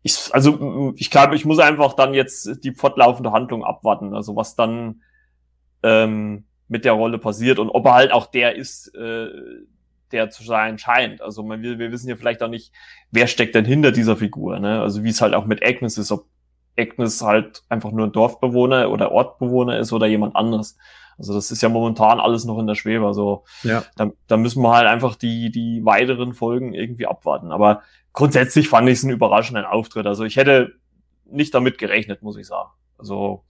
ich, also ich glaube, ich muss einfach dann jetzt die fortlaufende Handlung abwarten, also was dann ähm, mit der Rolle passiert und ob er halt auch der ist, äh, der zu sein scheint. Also man, wir, wir wissen ja vielleicht auch nicht, wer steckt denn hinter dieser Figur, ne? Also wie es halt auch mit Agnes ist, ob Agnes halt einfach nur ein Dorfbewohner oder Ortbewohner ist oder jemand anderes. Also das ist ja momentan alles noch in der Schwebe. Also ja. da, da müssen wir halt einfach die, die weiteren Folgen irgendwie abwarten. Aber grundsätzlich fand ich es einen überraschenden Auftritt. Also ich hätte nicht damit gerechnet, muss ich sagen. Also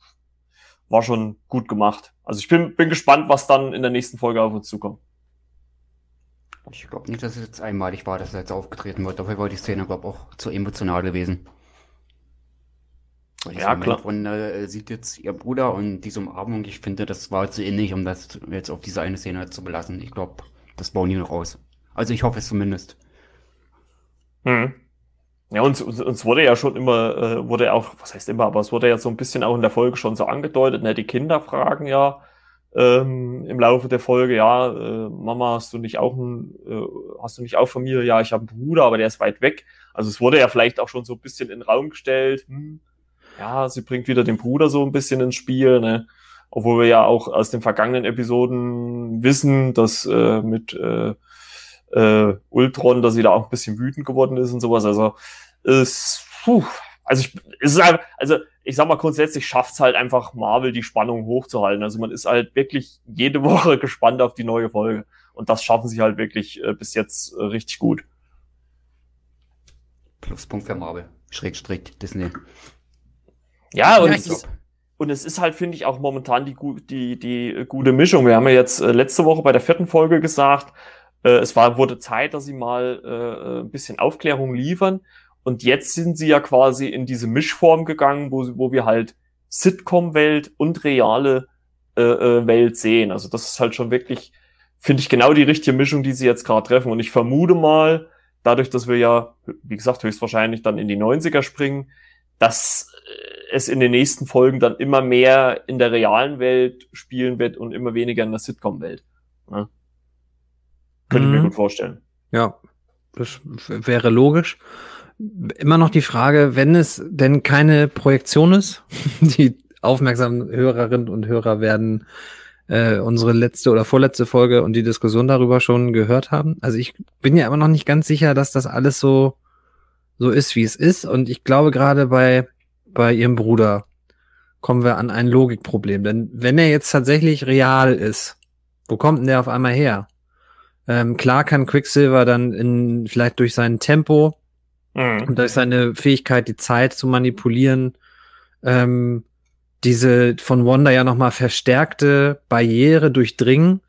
war schon gut gemacht. Also ich bin, bin gespannt, was dann in der nächsten Folge auf uns zukommt. Ich glaube nicht, dass es jetzt einmalig war, dass er jetzt aufgetreten wird. Dafür war die Szene, glaube ich, auch zu emotional gewesen. Ja, klar. Von, äh, sieht jetzt ihr Bruder und diese Umarmung, ich finde, das war zu ähnlich, um das jetzt auf diese eine Szene zu belassen. Ich glaube, das bauen die noch aus. Also ich hoffe es zumindest. Hm. Ja, uns, uns, uns wurde ja schon immer, äh, wurde auch, was heißt immer, aber es wurde ja so ein bisschen auch in der Folge schon so angedeutet, ne? Die Kinder fragen ja ähm, im Laufe der Folge, ja, äh, Mama, hast du nicht auch ein, äh, hast du nicht auch Familie? Ja, ich habe einen Bruder, aber der ist weit weg. Also es wurde ja vielleicht auch schon so ein bisschen in den Raum gestellt, hm, ja, sie bringt wieder den Bruder so ein bisschen ins Spiel, ne? Obwohl wir ja auch aus den vergangenen Episoden wissen, dass äh, mit äh, äh, Ultron, dass sie da auch ein bisschen wütend geworden ist und sowas. Also ist, puh, also ich, ist halt, also ich sag mal grundsätzlich schafft es halt einfach Marvel die Spannung hochzuhalten. Also man ist halt wirklich jede Woche gespannt auf die neue Folge und das schaffen sie halt wirklich äh, bis jetzt äh, richtig gut. Pluspunkt für Marvel. Schrägstrich Disney. Ja, und, ja, es ist, und es ist halt, finde ich, auch momentan die, die, die gute Mischung. Wir haben ja jetzt äh, letzte Woche bei der vierten Folge gesagt, äh, es war, wurde Zeit, dass sie mal äh, ein bisschen Aufklärung liefern. Und jetzt sind sie ja quasi in diese Mischform gegangen, wo, wo wir halt Sitcom-Welt und reale äh, äh, Welt sehen. Also das ist halt schon wirklich, finde ich, genau die richtige Mischung, die sie jetzt gerade treffen. Und ich vermute mal, dadurch, dass wir ja, wie gesagt, höchstwahrscheinlich dann in die 90er springen, dass äh, es in den nächsten Folgen dann immer mehr in der realen Welt spielen wird und immer weniger in der Sitcom-Welt. Ja. Könnte mhm. ich mir mhm. gut vorstellen. Ja, das wäre logisch. Immer noch die Frage, wenn es denn keine Projektion ist, die aufmerksamen Hörerinnen und Hörer werden äh, unsere letzte oder vorletzte Folge und die Diskussion darüber schon gehört haben. Also ich bin ja immer noch nicht ganz sicher, dass das alles so so ist, wie es ist. Und ich glaube gerade bei bei ihrem Bruder kommen wir an ein Logikproblem. Denn wenn er jetzt tatsächlich real ist, wo kommt denn der auf einmal her? Ähm, klar kann Quicksilver dann in, vielleicht durch sein Tempo mhm. und durch seine Fähigkeit, die Zeit zu manipulieren, ähm, diese von Wanda ja nochmal verstärkte Barriere durchdringen.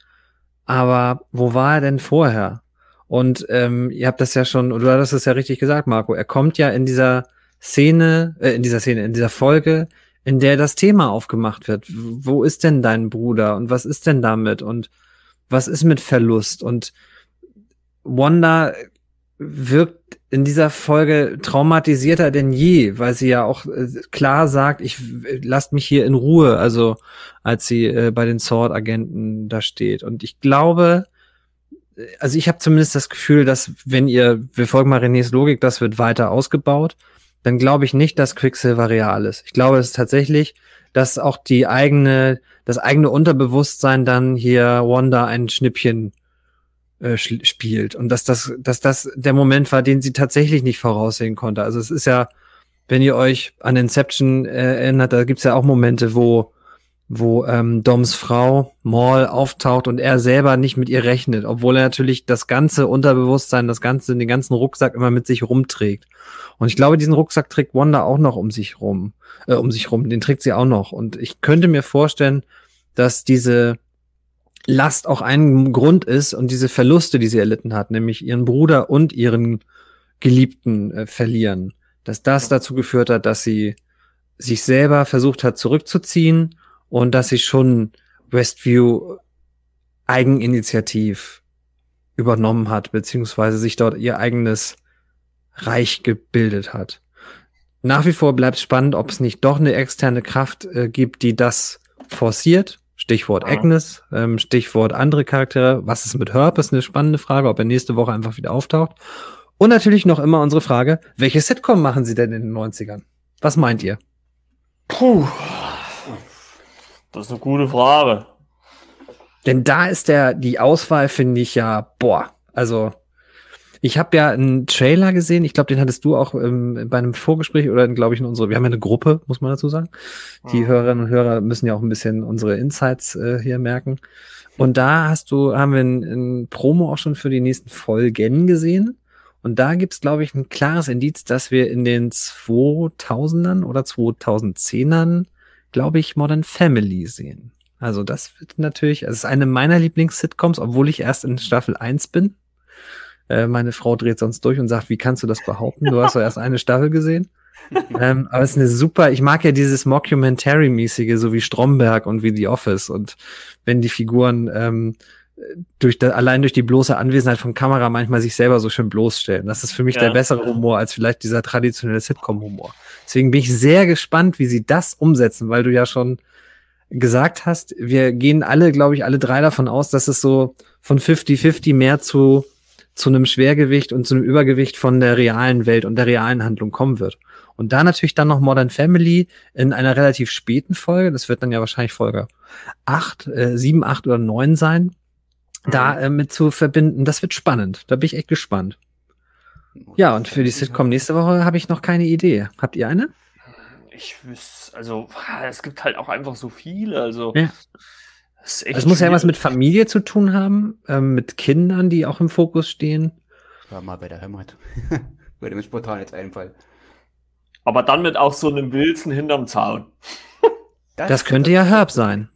Aber wo war er denn vorher? Und ähm, ihr habt das ja schon, du hast es ja richtig gesagt, Marco. Er kommt ja in dieser Szene, äh, in dieser Szene, in dieser Folge, in der das Thema aufgemacht wird. Wo ist denn dein Bruder und was ist denn damit und was ist mit Verlust? Und Wanda wirkt in dieser Folge traumatisierter denn je, weil sie ja auch äh, klar sagt, ich lasst mich hier in Ruhe, also als sie äh, bei den Sword-Agenten da steht. Und ich glaube, also ich habe zumindest das Gefühl, dass wenn ihr, wir folgen mal Renés Logik, das wird weiter ausgebaut, dann glaube ich nicht, dass Quicksilver real ist. Ich glaube es ist tatsächlich, dass auch die eigene, das eigene Unterbewusstsein dann hier Wanda ein Schnippchen äh, spielt und dass das, dass das der Moment war, den sie tatsächlich nicht voraussehen konnte. Also es ist ja, wenn ihr euch an Inception äh, erinnert, da gibt's ja auch Momente, wo wo ähm, Doms Frau Maul auftaucht und er selber nicht mit ihr rechnet, obwohl er natürlich das ganze Unterbewusstsein, das ganze, den ganzen Rucksack immer mit sich rumträgt. Und ich glaube, diesen Rucksack trägt Wanda auch noch um sich rum, äh, um sich rum. Den trägt sie auch noch. Und ich könnte mir vorstellen, dass diese Last auch ein Grund ist und diese Verluste, die sie erlitten hat, nämlich ihren Bruder und ihren Geliebten äh, verlieren, dass das dazu geführt hat, dass sie sich selber versucht hat zurückzuziehen und dass sie schon Westview eigeninitiativ übernommen hat, beziehungsweise sich dort ihr eigenes Reich gebildet hat. Nach wie vor bleibt spannend, ob es nicht doch eine externe Kraft äh, gibt, die das forciert Stichwort Agnes, ähm, Stichwort andere Charaktere. Was ist mit Herb? Ist eine spannende Frage, ob er nächste Woche einfach wieder auftaucht. Und natürlich noch immer unsere Frage, welche Sitcom machen sie denn in den 90ern? Was meint ihr? Puh. Das ist eine gute Frage. Denn da ist der, die Auswahl, finde ich ja, boah, also ich habe ja einen Trailer gesehen, ich glaube, den hattest du auch ähm, bei einem Vorgespräch oder glaube ich in unserer, wir haben ja eine Gruppe, muss man dazu sagen. Die mhm. Hörerinnen und Hörer müssen ja auch ein bisschen unsere Insights äh, hier merken. Und da hast du, haben wir ein, ein Promo auch schon für die nächsten Folgen gesehen. Und da gibt's, glaube ich, ein klares Indiz, dass wir in den 2000ern oder 2010ern, glaube ich, Modern Family sehen. Also das wird natürlich, es ist eine meiner Lieblings-Sitcoms, obwohl ich erst in Staffel 1 bin. Äh, meine Frau dreht sonst durch und sagt, wie kannst du das behaupten? Du hast doch erst eine Staffel gesehen. ähm, aber es ist eine super, ich mag ja dieses Mockumentary-mäßige, so wie Stromberg und wie The Office. Und wenn die Figuren ähm, durch da, allein durch die bloße Anwesenheit von Kamera manchmal sich selber so schön bloßstellen. Das ist für mich ja. der bessere Humor als vielleicht dieser traditionelle Sitcom-Humor. Deswegen bin ich sehr gespannt, wie sie das umsetzen, weil du ja schon gesagt hast, wir gehen alle, glaube ich, alle drei davon aus, dass es so von 50-50 mehr zu zu einem Schwergewicht und zu einem Übergewicht von der realen Welt und der realen Handlung kommen wird. Und da natürlich dann noch Modern Family in einer relativ späten Folge, das wird dann ja wahrscheinlich Folge acht, äh, sieben, acht oder neun sein, da mhm. äh, mit zu verbinden, das wird spannend. Da bin ich echt gespannt. Ja, und für die Sitcom nächste Woche habe ich noch keine Idee. Habt ihr eine? Ich wüsste, also es gibt halt auch einfach so viele. Also ja. Das, das muss ja was mit Familie zu tun haben, ähm, mit Kindern, die auch im Fokus stehen. War mal bei der Heimat. Würde mir spontan jetzt einfallen. Aber dann mit auch so einem Wilson hinterm Zaun. das, das könnte ja Herb sein.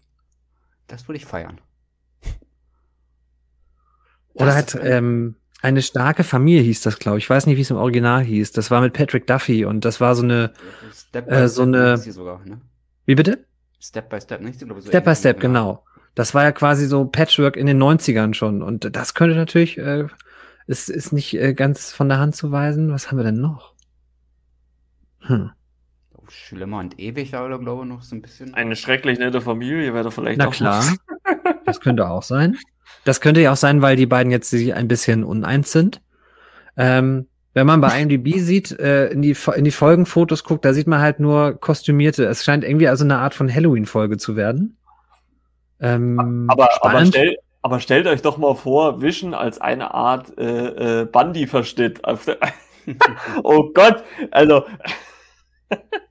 Das würde ich feiern. Oder hat ähm, eine starke Familie hieß das, glaube ich. Ich weiß nicht, wie es im Original hieß. Das war mit Patrick Duffy und das war so eine Step äh, so eine. Sogar, ne? Wie bitte? Step by Step, nicht? So Step by Step, genau. Das war ja quasi so Patchwork in den 90ern schon. Und das könnte natürlich, äh, ist, ist nicht äh, ganz von der Hand zu weisen. Was haben wir denn noch? Hm. schlimmer und ewig, aber glaube ich noch so ein bisschen. Eine schrecklich nette Familie wäre da vielleicht Na auch klar. noch. Das könnte auch sein. Das könnte ja auch sein, weil die beiden jetzt sich ein bisschen uneins sind. Ähm, wenn man bei IMDb sieht, äh, in, die, in die Folgenfotos guckt, da sieht man halt nur kostümierte. Es scheint irgendwie also eine Art von Halloween-Folge zu werden. Ähm, Aber, aber, stell, aber stellt euch doch mal vor, Vision als eine Art äh, äh, auf der- oh Gott, also.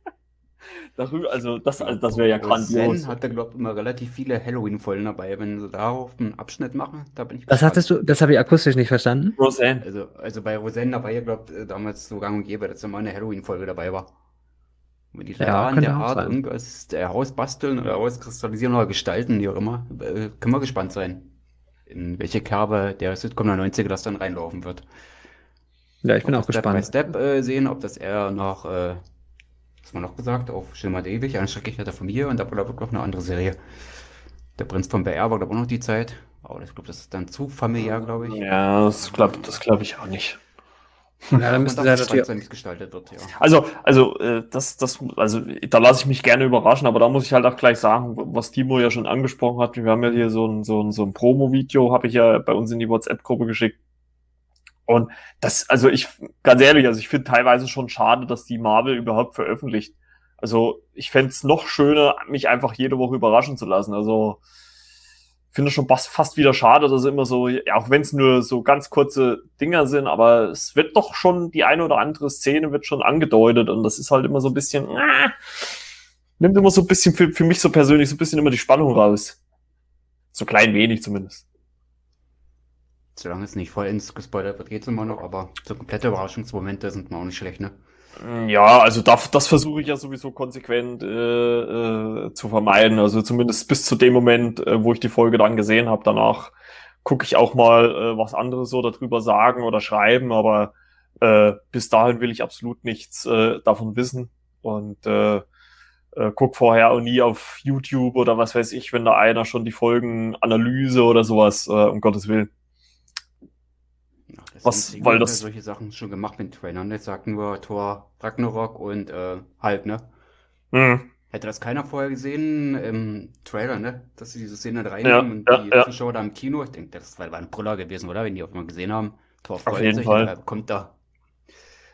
Darüber, also das, also das wäre ja grandios. Zen hat da, glaube ich, immer relativ viele Halloween-Folgen dabei. Wenn sie darauf einen Abschnitt machen, da bin ich Was hattest du? Das habe ich akustisch nicht verstanden. Roseanne. Also, also bei Roseanne, da war ja, glaube ich, damals so gang und gäbe, dass immer eine Halloween-Folge dabei war. Wenn die Ja, da in der Art sein. irgendwas der Haus basteln oder auskristallisieren oder gestalten, wie auch immer, äh, können wir gespannt sein, in welche Kerbe der Sitcom der 90er das dann reinlaufen wird. Ja, ich bin Ob auch wir Step by gespannt. Step äh, sehen, ob das eher noch, äh, man noch gesagt, auf Schlimmer ewig, ein schrecklicher der Familie und da wird noch eine andere Serie. Der Prinz von BR war, glaube ich, auch noch die Zeit. Aber ich glaube, das ist dann zu familiär, glaube ich. Ja, das glaube das glaub ich auch nicht. Ja, dann müsste da gespannt natürlich sein, gestaltet wird, ja. Also, also, äh, das, das, also, da lasse ich mich gerne überraschen, aber da muss ich halt auch gleich sagen, was Timo ja schon angesprochen hat. Wir haben ja hier so ein, so ein, so ein Promo-Video, habe ich ja bei uns in die WhatsApp-Gruppe geschickt. Und das, also ich, ganz ehrlich, also ich finde teilweise schon schade, dass die Marvel überhaupt veröffentlicht. Also ich fänd's es noch schöner, mich einfach jede Woche überraschen zu lassen. Also finde schon fast, fast wieder schade, dass es immer so, ja, auch wenn es nur so ganz kurze Dinger sind, aber es wird doch schon die eine oder andere Szene wird schon angedeutet und das ist halt immer so ein bisschen, äh, nimmt immer so ein bisschen für, für mich so persönlich so ein bisschen immer die Spannung raus. So klein wenig zumindest. Solange es nicht vollends gespoilert wird, geht's immer noch, aber so komplette Überraschungsmomente sind mir auch nicht schlecht, ne? Ja, also das, das versuche ich ja sowieso konsequent äh, äh, zu vermeiden. Also zumindest bis zu dem Moment, äh, wo ich die Folge dann gesehen habe. Danach gucke ich auch mal äh, was anderes so darüber sagen oder schreiben, aber äh, bis dahin will ich absolut nichts äh, davon wissen und äh, äh, guck vorher auch nie auf YouTube oder was weiß ich, wenn da einer schon die Folgenanalyse oder sowas, äh, um Gottes Willen. Was- weil das- ja solche Sachen schon gemacht mit Trailern. Jetzt sagt nur Thor Ragnarok und äh, Hulk, ne? Hm. Hätte das keiner vorher gesehen im Trailer, ne? Dass sie diese Szene da reinnehmen und ja, die ja. Zuschauer da im Kino, ich denke, das war, war ein Brüller gewesen, oder? Wenn die auf einmal gesehen haben. Thor freut jeden sich, Fall. kommt da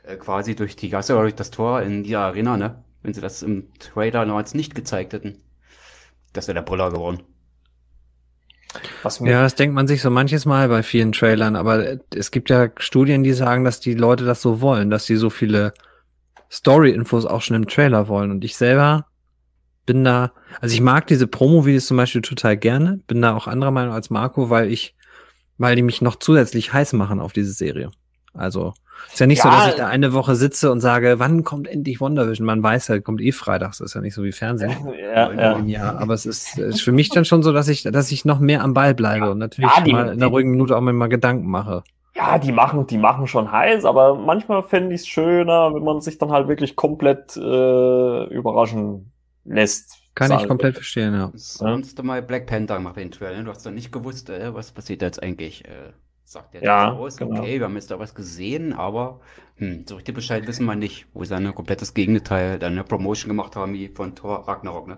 äh, quasi durch die Gasse oder durch das Tor in die Arena, ne? Wenn sie das im Trailer noch als nicht gezeigt hätten. Das wäre der Brüller geworden. Ja, das denkt man sich so manches Mal bei vielen Trailern, aber es gibt ja Studien, die sagen, dass die Leute das so wollen, dass sie so viele Story-Infos auch schon im Trailer wollen. Und ich selber bin da, also ich mag diese Promo-Videos zum Beispiel total gerne, bin da auch anderer Meinung als Marco, weil ich, weil die mich noch zusätzlich heiß machen auf diese Serie. Also ist ja nicht so, Ja. dass ich da eine Woche sitze und sage, wann kommt endlich WandaVision? Man weiß ja, kommt eh freitags, ist ja nicht so wie Fernsehen. ja, ja. Ja, aber es ist, ist für mich dann schon so, dass ich, dass ich noch mehr am Ball bleibe und natürlich Ja, die- mal in einer ruhigen Minute auch mir mal Gedanken mache. Ja, die machen, die machen schon heiß, aber manchmal fände ich es schöner, wenn man sich dann halt wirklich komplett äh, überraschen lässt. Kann Sag- ich komplett verstehen, ja. Sonst ja. mal Black Panther gemacht den Trailer. ne? Du hast doch nicht gewusst, äh, was passiert da jetzt eigentlich. Äh, sagt der Ja, aus, genau. okay, wir haben jetzt da was gesehen, aber hm, so richtig Bescheid wissen wir nicht, wo sie ein komplettes Gegenteil, dann eine Promotion gemacht haben, wie von Thor Ragnarok, ne?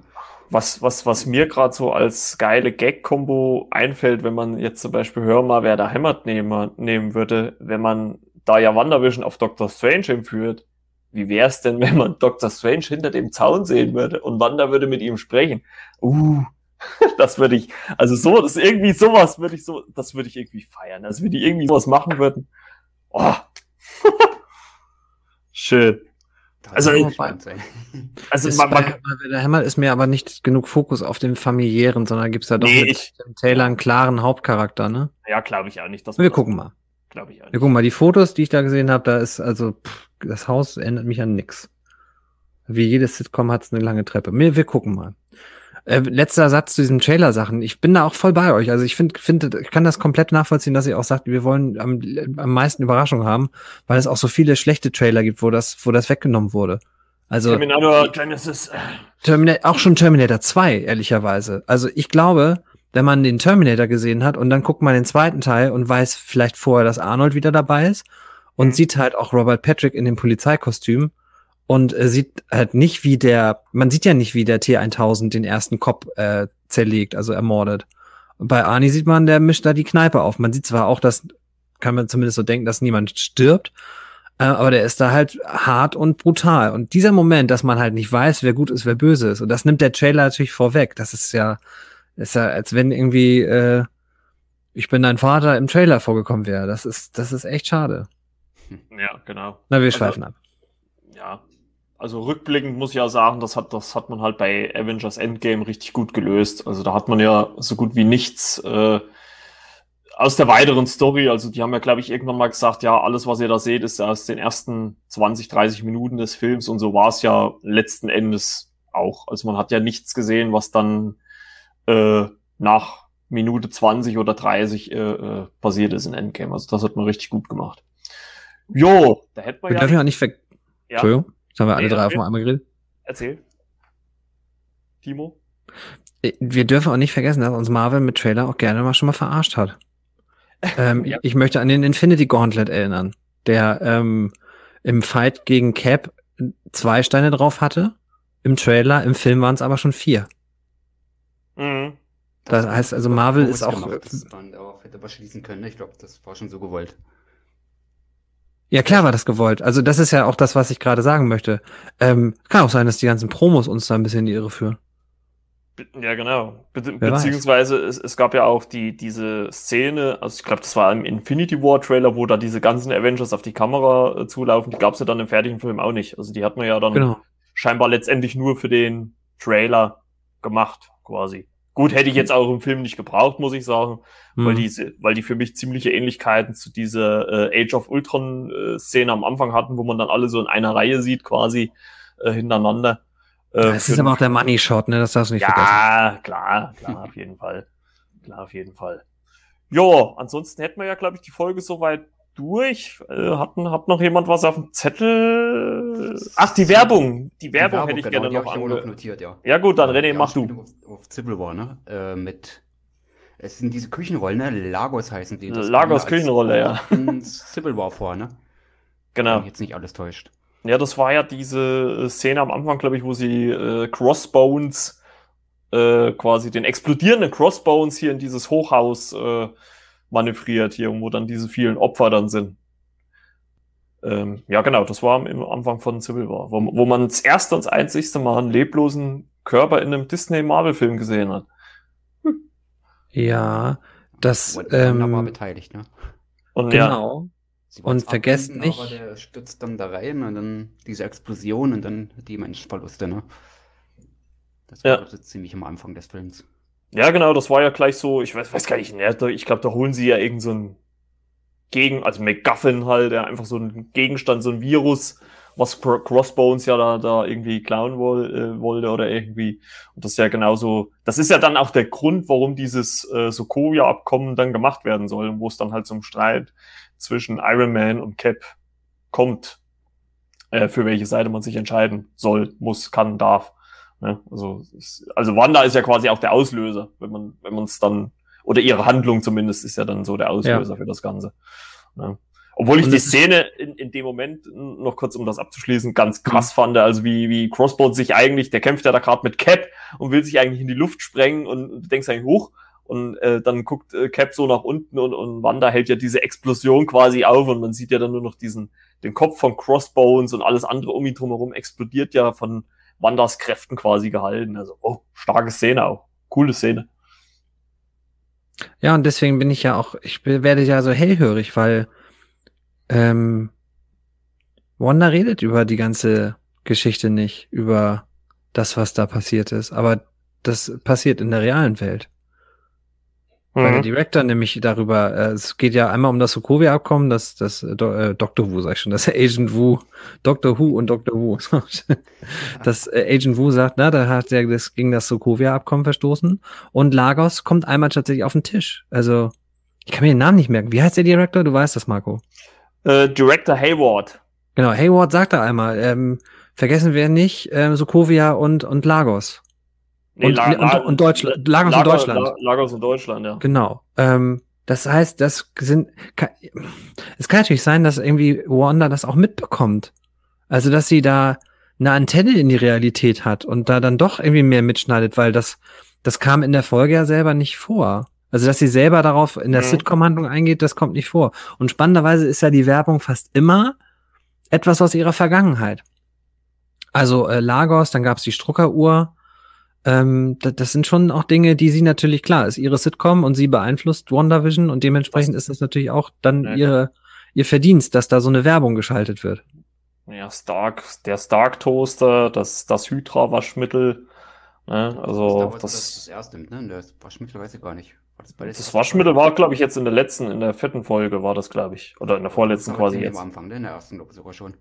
Was, was, was mir gerade so als geile Gag-Kombo einfällt, wenn man jetzt zum Beispiel Hör mal, wer da hämmert nehmen, nehmen würde, wenn man da ja WandaVision auf Doctor Strange entführt. Wie wär's denn, wenn man Doctor Strange hinter dem Zaun sehen würde und Wanda würde mit ihm sprechen? Uh, das würde ich, also so, das irgendwie sowas würde ich so, das würde ich irgendwie feiern. Also wenn die irgendwie sowas machen würden. Oh. Schön. Also ich-. Also Ist man, man, bei der Hammer ist mir aber nicht genug Fokus auf dem familiären, sondern gibt's da doch Nee, mit ich- dem Taylor einen klaren Hauptcharakter, ne? ja, glaube ich auch nicht. Dass Wir gucken mal. Glaube ich auch Wir nicht. gucken mal, die Fotos, die ich da gesehen habe, da ist also, pff, das Haus erinnert mich an nix. Wie jedes Sitcom hat's eine lange Treppe. Wir, wir gucken mal. Äh, letzter Satz zu diesen Trailer-Sachen. Ich bin da auch voll bei euch. Also ich finde, finde, ich kann das komplett nachvollziehen, dass ihr auch sagt, wir wollen am, am meisten Überraschung haben, weil es auch so viele schlechte Trailer gibt, wo das, wo das weggenommen wurde. Also Terminator Genesis. Terminator, auch schon Terminator 2, ehrlicherweise. Also ich glaube, wenn man den Terminator gesehen hat und dann guckt man den zweiten Teil und weiß vielleicht vorher, dass Arnold wieder dabei ist und Mhm. sieht halt auch Robert Patrick in dem Polizeikostüm und äh, sieht halt nicht, wie der, man sieht ja nicht, wie der T1000 den ersten Kopf äh, zerlegt, also ermordet. Und bei Arnie sieht man, der mischt da die Kneipe auf. Man sieht zwar auch, dass, kann man zumindest so denken, dass niemand stirbt, äh, aber der ist da halt hart und brutal. Und dieser Moment, dass man halt nicht weiß, wer gut ist, wer böse ist, und das nimmt der Trailer natürlich vorweg. Das ist ja, ist ja, als wenn irgendwie, äh, ich bin dein Vater im Trailer vorgekommen wäre. Das ist, das ist echt schade. Ja, genau. Na, wir schweifen also, ab. Ja. Also rückblickend muss ich ja sagen, das hat, das hat man halt bei Avengers Endgame richtig gut gelöst. Also da hat man ja so gut wie nichts äh, aus der weiteren Story. Also die haben ja, glaube ich, irgendwann mal gesagt, ja, alles, was ihr da seht, ist aus den ersten 20, 30 Minuten des Films und so war es ja letzten Endes auch. Also man hat ja nichts gesehen, was dann äh, nach Minute 20 oder 30 äh, äh, passiert ist in Endgame. Also das hat man richtig gut gemacht. Jo, da hätten wir, Wir ja. dürfen ja auch nicht ver ja, Entschuldigung, jetzt haben wir alle Nee, drei auf einmal geredet. erzähl. Timo? Äh, Wir dürfen auch nicht vergessen, dass uns Marvel mit Trailer auch gerne mal schon mal verarscht hat. Ähm, Ja. Ich möchte an den Infinity Gauntlet erinnern, der ähm, im Fight gegen Cap zwei Steine drauf hatte. Im Trailer, im Film waren es aber schon vier. Mhm. Das heißt also, Marvel ist auch- Gemacht. Das man darauf hätte man schließen können. Ich glaube, das war schon so gewollt. Ja, klar war das gewollt. Also das ist ja auch das, was ich gerade sagen möchte. Ähm, kann auch sein, dass die ganzen Promos uns da ein bisschen in die Irre führen. Ja, genau. Be Wer beziehungsweise es, es gab ja auch die, diese Szene, also ich glaube, das war im Infinity War Trailer, wo da diese ganzen Avengers auf die Kamera äh, zulaufen, die gab es ja dann im fertigen Film auch nicht. Also die hat man ja dann Genau. scheinbar letztendlich nur für den Trailer gemacht, quasi. Gut, hätte ich jetzt auch im Film nicht gebraucht, muss ich sagen, weil, Hm. diese, weil die für mich ziemliche Ähnlichkeiten zu dieser äh, Age of Ultron äh, am Anfang hatten, wo man dann alle so in einer Reihe sieht, quasi äh, hintereinander. Äh, Es für ist aber auch der Money Shot, ne? Das darfst du nicht vergessen. ja, klar, klar, auf jeden Fall. Klar, auf jeden Fall. Jo, ansonsten hätten wir ja, glaube ich, die Folge soweit durch. Äh, hatten, hat noch jemand was auf dem Zettel? Ach, die Werbung. Die Werbung, hätte ich genau, gerne die noch ich noch notiert, ja. Ja gut, dann René, Die mach du. Auf, auf Civil War, ne? Äh, mit. Es sind diese Küchenrollen, ne? Lagos heißen die. Das Lagos Küchenrolle, ja. Civil War vor, ne? Wenn Genau. mich jetzt nicht alles täuscht. Ja, das war ja diese äh, Szene am Anfang, glaube ich, wo sie äh, Crossbones, äh, quasi den explodierenden Crossbones hier in dieses Hochhaus äh, manövriert, hier, wo dann diese vielen Opfer dann sind. Ähm, ja, genau, das war am, im Anfang von Civil War, wo, wo man das erste und das einzigste Mal einen leblosen Körper in einem Disney-Marvel-Film gesehen hat. Ja, das, war ähm, beteiligt, ne? Und ja, genau. Sie Und abwenden, nicht- Aber der stürzt dann da rein und dann diese Explosion und dann die Menschenverluste, ne? Das war Ja. glaub ich, so ziemlich am Anfang des Films. Ja, genau, das war ja gleich so, ich weiß, weiß gar nicht, ich glaube, da holen sie ja irgend so Gegen, also MacGuffin halt, ja, einfach so ein Gegenstand, so ein Virus, was Crossbones ja da, da irgendwie klauen woll, äh, wollte oder irgendwie. Und das ist ja genauso, das ist ja dann auch der Grund, warum dieses äh, Sokovia-Abkommen dann gemacht werden soll, wo es dann halt zum Streit zwischen Iron Man und Cap kommt, äh, für welche Seite man sich entscheiden soll, muss, kann, darf. Ne? Also, also Wanda ist ja quasi auch der Auslöser, wenn man, wenn man es dann, oder ihre Handlung zumindest ist ja dann so der Auslöser für das Ganze. Ne? Obwohl ich Und die Szene in, in dem Moment, noch kurz um das abzuschließen, ganz krass fand, also wie, wie Crossbones sich eigentlich, der kämpft ja da gerade mit Cap und will sich eigentlich in die Luft sprengen und du denkst eigentlich hoch und äh, dann guckt äh, Cap so nach unten und, und Wanda hält ja diese Explosion quasi auf und man sieht ja dann nur noch diesen, den Kopf von Crossbones und alles andere um ihn drumherum explodiert ja von Wandas Kräften quasi gehalten. Also, oh, starke Szene auch. Coole Szene. Ja, und deswegen bin ich ja auch, ich werde ja so hellhörig, weil ähm, Wanda redet über die ganze Geschichte nicht, über das, was da passiert ist. Aber das passiert in der realen Welt. Weil der Mhm. Director nämlich darüber, äh, es geht ja einmal um das Sokovia-Abkommen, das, das äh, Do, äh, Dr. Wu, sag ich schon, das Agent Wu, Dr. Who und Dr. Wu. das äh, Agent Wu sagt, na, da hat er das gegen das Sokovia-Abkommen verstoßen und Lagos kommt einmal tatsächlich auf den Tisch. Also, ich kann mir den Namen nicht merken. Wie heißt der Director? Du weißt das, Marco. Äh, Director Hayward. Genau, Hayward sagt da einmal, ähm, vergessen wir nicht, ähm, Sokovia und, und Lagos. Und- und- und Deutschland- Lagos und Deutschland. La- Lagos und Deutschland, ja. Genau. Ähm, das heißt, das sind. Kann, es kann natürlich sein, dass irgendwie Wanda das auch mitbekommt. Also, dass sie da eine Antenne in die Realität hat und da dann doch irgendwie mehr mitschneidet, weil das, das kam in der Folge ja selber nicht vor. Also, dass sie selber darauf in der mhm. Sitcom-Handlung eingeht, das kommt nicht vor. Und spannenderweise ist ja die Werbung fast immer etwas aus ihrer Vergangenheit. Also äh, Lagos, dann gab's die Struckeruhr. Ähm, das, das sind schon auch Dinge, die sie natürlich, klar, ist ihre Sitcom und sie beeinflusst WandaVision und dementsprechend ist es natürlich auch dann ja. ihre, ihr Verdienst, dass da so eine Werbung geschaltet wird. Ja, Stark, der Stark Toaster, das, das Hydra-Waschmittel. Ne? Also, das, das, das, das erste, ne? Das Waschmittel weiß ich gar nicht. Das, das Waschmittel war, glaube ich, jetzt in der letzten, in der vierten Folge war das, glaube ich. Oder in der vorletzten quasi jetzt. Am Anfang, ne? in der ersten, glaube ich, sogar schon.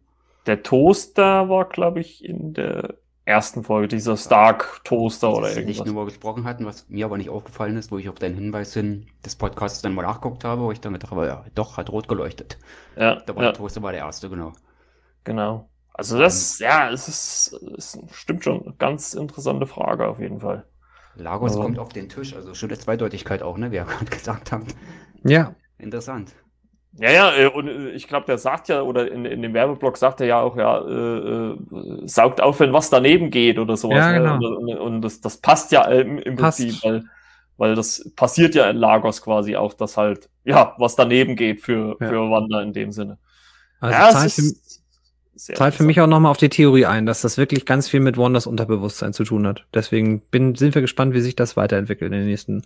Der Toaster war, glaube ich, in der ersten Folge, dieser Stark-Toaster oder irgendwas. nicht nur gesprochen hatten, was mir aber nicht aufgefallen ist, wo ich auf deinen Hinweis hin des Podcasts dann mal nachgeguckt habe, wo ich dann gedacht habe, ja, doch, hat rot geleuchtet. Ja. War ja. der Toaster war der erste, genau. Genau. Also das, ja, es ist, es stimmt schon, ganz interessante Frage auf jeden Fall. Lagos also. kommt auf den Tisch, also schon der Zweideutigkeit auch, ne, wie er gerade gesagt hat. Ja. Interessant. Ja, ja, äh, und äh, ich glaube, der sagt ja, oder in, in dem Werbeblock sagt er ja auch, ja, äh, äh, saugt auf, wenn was daneben geht oder sowas. Ja, ne? genau. Und, und, das, das passt ja im, im Prinzip, weil, weil das passiert ja in Lagos quasi auch, dass halt, ja, was daneben geht für, ja. für Wanda in dem Sinne. Also ja, zahlt, für, zahlt für mich auch nochmal auf die Theorie ein, dass das wirklich ganz viel mit Wanders Unterbewusstsein zu tun hat. Deswegen bin, sind wir gespannt, wie sich das weiterentwickelt in den nächsten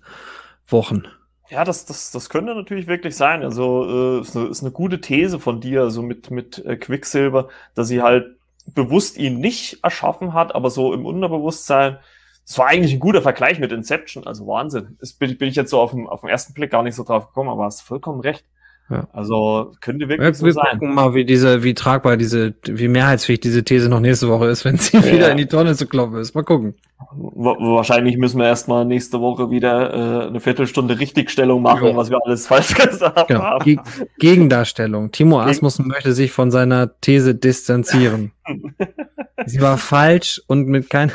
Wochen. Ja, das, das, das könnte natürlich wirklich sein. Also äh, ist, eine, ist eine gute These von dir, also mit, mit äh, Quicksilver, dass sie halt bewusst ihn nicht erschaffen hat, aber so im Unterbewusstsein. Das war eigentlich ein guter Vergleich mit Inception, also Wahnsinn. Das bin, bin ich jetzt so auf dem, auf den ersten Blick gar nicht so drauf gekommen, aber hast vollkommen recht. Ja. Also könnte wirklich ja, so wir sein. gucken mal, wie diese, wie tragbar diese, wie mehrheitsfähig diese These noch nächste Woche ist, wenn sie ja. wieder in die Tonne zu kloppen ist. Mal gucken. Wahrscheinlich müssen wir erstmal nächste Woche wieder äh, eine Viertelstunde Richtigstellung machen, ja. was wir alles falsch gesagt genau. haben. Ge Gegendarstellung. Timo Asmussen möchte sich von seiner These distanzieren. sie war falsch und mit kein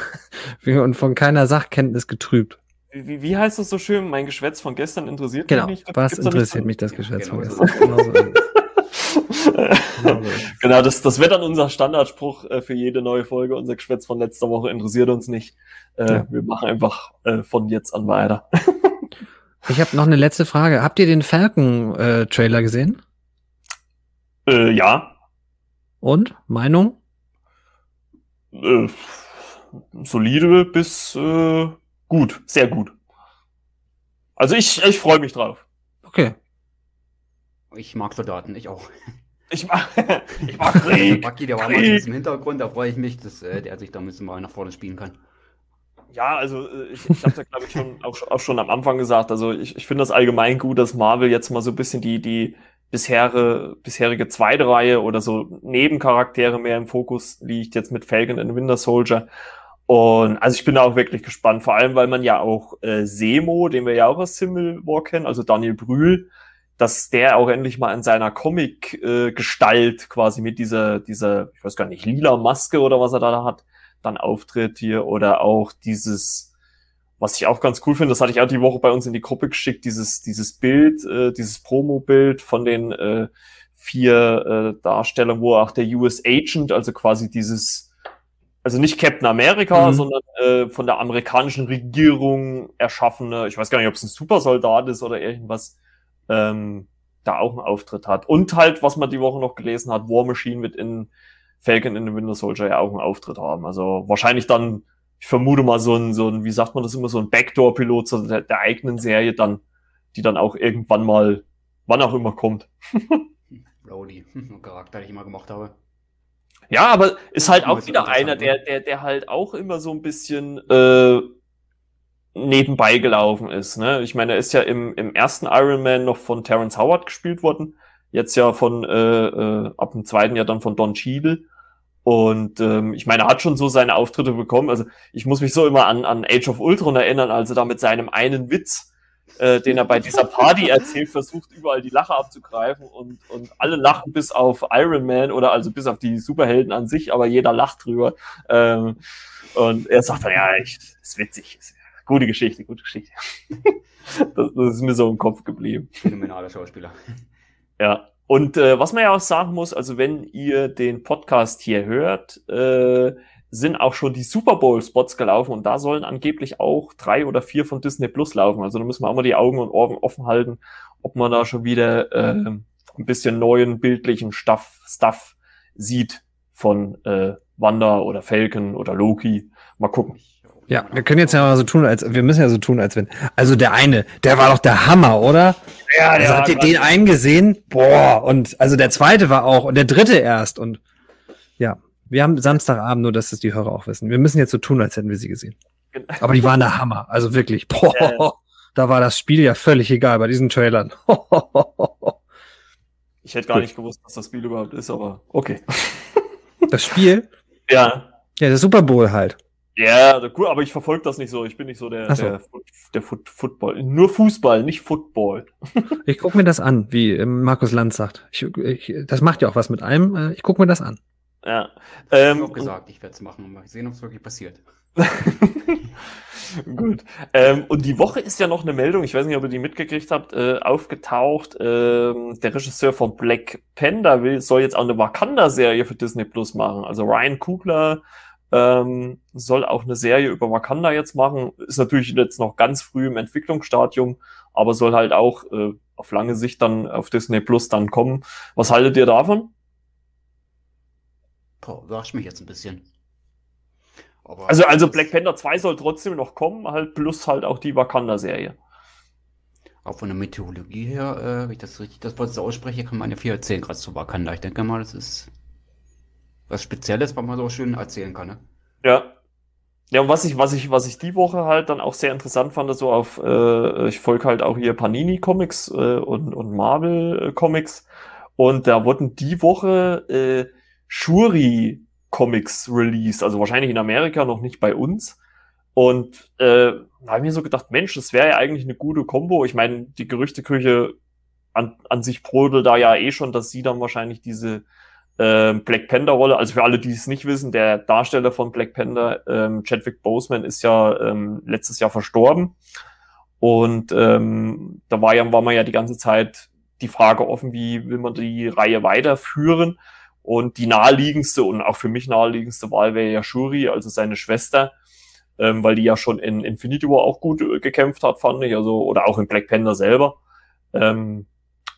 und von keiner Sachkenntnis getrübt. Wie, wie heißt das so schön? Mein Geschwätz von gestern interessiert genau. mich nicht. Was interessiert mich das Geschwätz genau, von gestern? Genau, so genau, das, das wird dann unser Standardspruch äh, für jede neue Folge. Unser Geschwätz von letzter Woche interessiert uns nicht. Äh, ja. Wir machen einfach äh, von jetzt an weiter. ich habe noch eine letzte Frage. Habt ihr den Falcon-Trailer äh, gesehen? Äh, ja. Und? Meinung? Äh, solide bis äh, Gut, sehr gut. Also ich, ich freue mich drauf. Okay. Ich mag Soldaten, ich auch. Ich mag, ich mag Krieg. Bucky, der war mal im Hintergrund, da freue ich mich, dass äh, der sich da ein bisschen mal nach vorne spielen kann. Ja, also äh, ich, ich habe ja, glaube ich, schon, auch, auch, schon am Anfang gesagt, also ich, ich finde das allgemein gut, dass Marvel jetzt mal so ein bisschen die, die bisherige, bisherige zweite Reihe oder so Nebencharaktere mehr im Fokus liegt, jetzt mit Falcon and Winter Soldier. Und also ich bin da auch wirklich gespannt, vor allem weil man ja auch äh, Semo, den wir ja auch aus Civil War kennen, also Daniel Brühl, dass der auch endlich mal in seiner Comic-Gestalt äh, quasi mit dieser, dieser, ich weiß gar nicht, lila Maske oder was er da hat, dann auftritt hier. Oder auch dieses, was ich auch ganz cool finde, das hatte ich auch die Woche bei uns in die Gruppe geschickt, dieses, dieses Bild, äh, dieses Promo-Bild von den äh, vier äh, Darstellern, wo auch der US Agent, also quasi dieses also nicht Captain America, mhm. sondern äh, von der amerikanischen Regierung erschaffene, ich weiß gar nicht, ob es ein Supersoldat ist oder irgendwas, ähm, da auch einen Auftritt hat. Und halt, was man die Woche noch gelesen hat, War Machine wird in Falcon in the Winter Soldier ja auch einen Auftritt haben. Also wahrscheinlich dann, ich vermute mal so ein, so ein, wie sagt man das immer, so ein Backdoor-Pilot so der, der eigenen Serie dann, die dann auch irgendwann mal, wann auch immer kommt. Brody, Charakter, den ich immer gemacht habe. Ja, aber ist halt auch wieder einer, der, der, der halt auch immer so ein bisschen äh, nebenbei gelaufen ist. Ne? Ich meine, er ist ja im, im ersten Iron Man noch von Terrence Howard gespielt worden. Jetzt ja von äh, äh, ab dem zweiten Jahr dann von Don Cheadle. Und ähm, ich meine, er hat schon so seine Auftritte bekommen. Also ich muss mich so immer an, an Age of Ultron erinnern, also da mit seinem einen Witz äh, den er bei dieser Party erzählt, versucht überall die Lache abzugreifen und, und alle lachen bis auf Iron Man oder also bis auf die Superhelden an sich, aber jeder lacht drüber. Ähm, und er sagt dann, ja, ich, ist witzig, ist, gute Geschichte, gute Geschichte. das, das ist mir so im Kopf geblieben. Phänomenaler Schauspieler. Ja, Und äh, was man ja auch sagen muss, also wenn ihr den Podcast hier hört, äh, sind auch schon die Super Bowl Spots gelaufen und da sollen angeblich auch drei oder vier von Disney Plus laufen. Also da müssen wir auch mal die Augen und Ohren offen halten, ob man da schon wieder äh, ein bisschen neuen bildlichen Stuff, Stuff sieht von äh, Wanda oder Falcon oder Loki. Mal gucken. Ja, wir können jetzt ja mal so tun, als wir müssen ja so tun, als wenn. Also der eine, der war doch der Hammer, oder? Ja, also habt ihr den einen gesehen? Boah, und also der zweite war auch und der dritte erst und ja, wir haben Samstagabend, nur dass das die Hörer auch wissen. Wir müssen jetzt so tun, als hätten wir sie gesehen. Genau. Aber die waren der Hammer, also wirklich. Boah, ja. da war das Spiel ja völlig egal bei diesen Trailern. ich hätte gar Gut. nicht gewusst, was das Spiel überhaupt ist, aber okay. Das Spiel? Ja. Ja, der Super Bowl halt. Ja, cool, aber ich verfolge das nicht so. Ich bin nicht so der, so. der, der Foot, Football. Nur Fußball, nicht Football. ich gucke mir das an, wie ähm, Markus Lanz sagt. Ich, ich, das macht ja auch was mit einem. Äh, ich gucke mir das an. Ja. Ähm, ich habe auch gesagt, ich werde es machen. Mal sehen, ob es wirklich passiert. Gut. Ähm, und die Woche ist ja noch eine Meldung, ich weiß nicht, ob ihr die mitgekriegt habt, äh, aufgetaucht. Ähm, der Regisseur von Black Panda will, soll jetzt auch eine Wakanda-Serie für Disney Plus machen. Also Ryan Kugler ähm, soll auch eine Serie über Wakanda jetzt machen. Ist natürlich jetzt noch ganz früh im Entwicklungsstadium, aber soll halt auch äh, auf lange Sicht dann auf Disney Plus dann kommen. Was haltet ihr davon? Boah, überrascht mich jetzt ein bisschen. Aber also, also Black Panther 2 soll trotzdem noch kommen, halt plus halt auch die Wakanda-Serie. Auch von der Meteorologie her, äh, wenn ich das richtig das Wort so ausspreche, kann man ja viel erzählen, gerade zu Wakanda. Ich denke mal, das ist was Spezielles, was man so schön erzählen kann. Ne? Ja. Ja, und was ich, was ich, was ich die Woche halt dann auch sehr interessant fand, so auf, äh, ich folge halt auch hier Panini Comics äh, und, und Marvel äh, Comics. Und da wurden die Woche äh, Shuri Comics released, also wahrscheinlich in Amerika, noch nicht bei uns. Und äh, da habe ich mir so gedacht, Mensch, das wäre ja eigentlich eine gute Combo. Ich meine, die Gerüchteküche an, an sich brodelt da ja eh schon, dass sie dann wahrscheinlich diese äh, Black Panther-Rolle, also für alle, die es nicht wissen, der Darsteller von Black Panther, ähm, Chadwick Boseman, ist ja ähm, letztes Jahr verstorben. Und ähm, da war ja, war man ja die ganze Zeit die Frage offen, wie will man die Reihe weiterführen. Und die naheliegendste und auch für mich naheliegendste Wahl wäre ja Shuri, also seine Schwester, ähm, weil die ja schon in Infinity War auch gut äh, gekämpft hat, fand ich, also, oder auch in Black Panther selber. Ähm,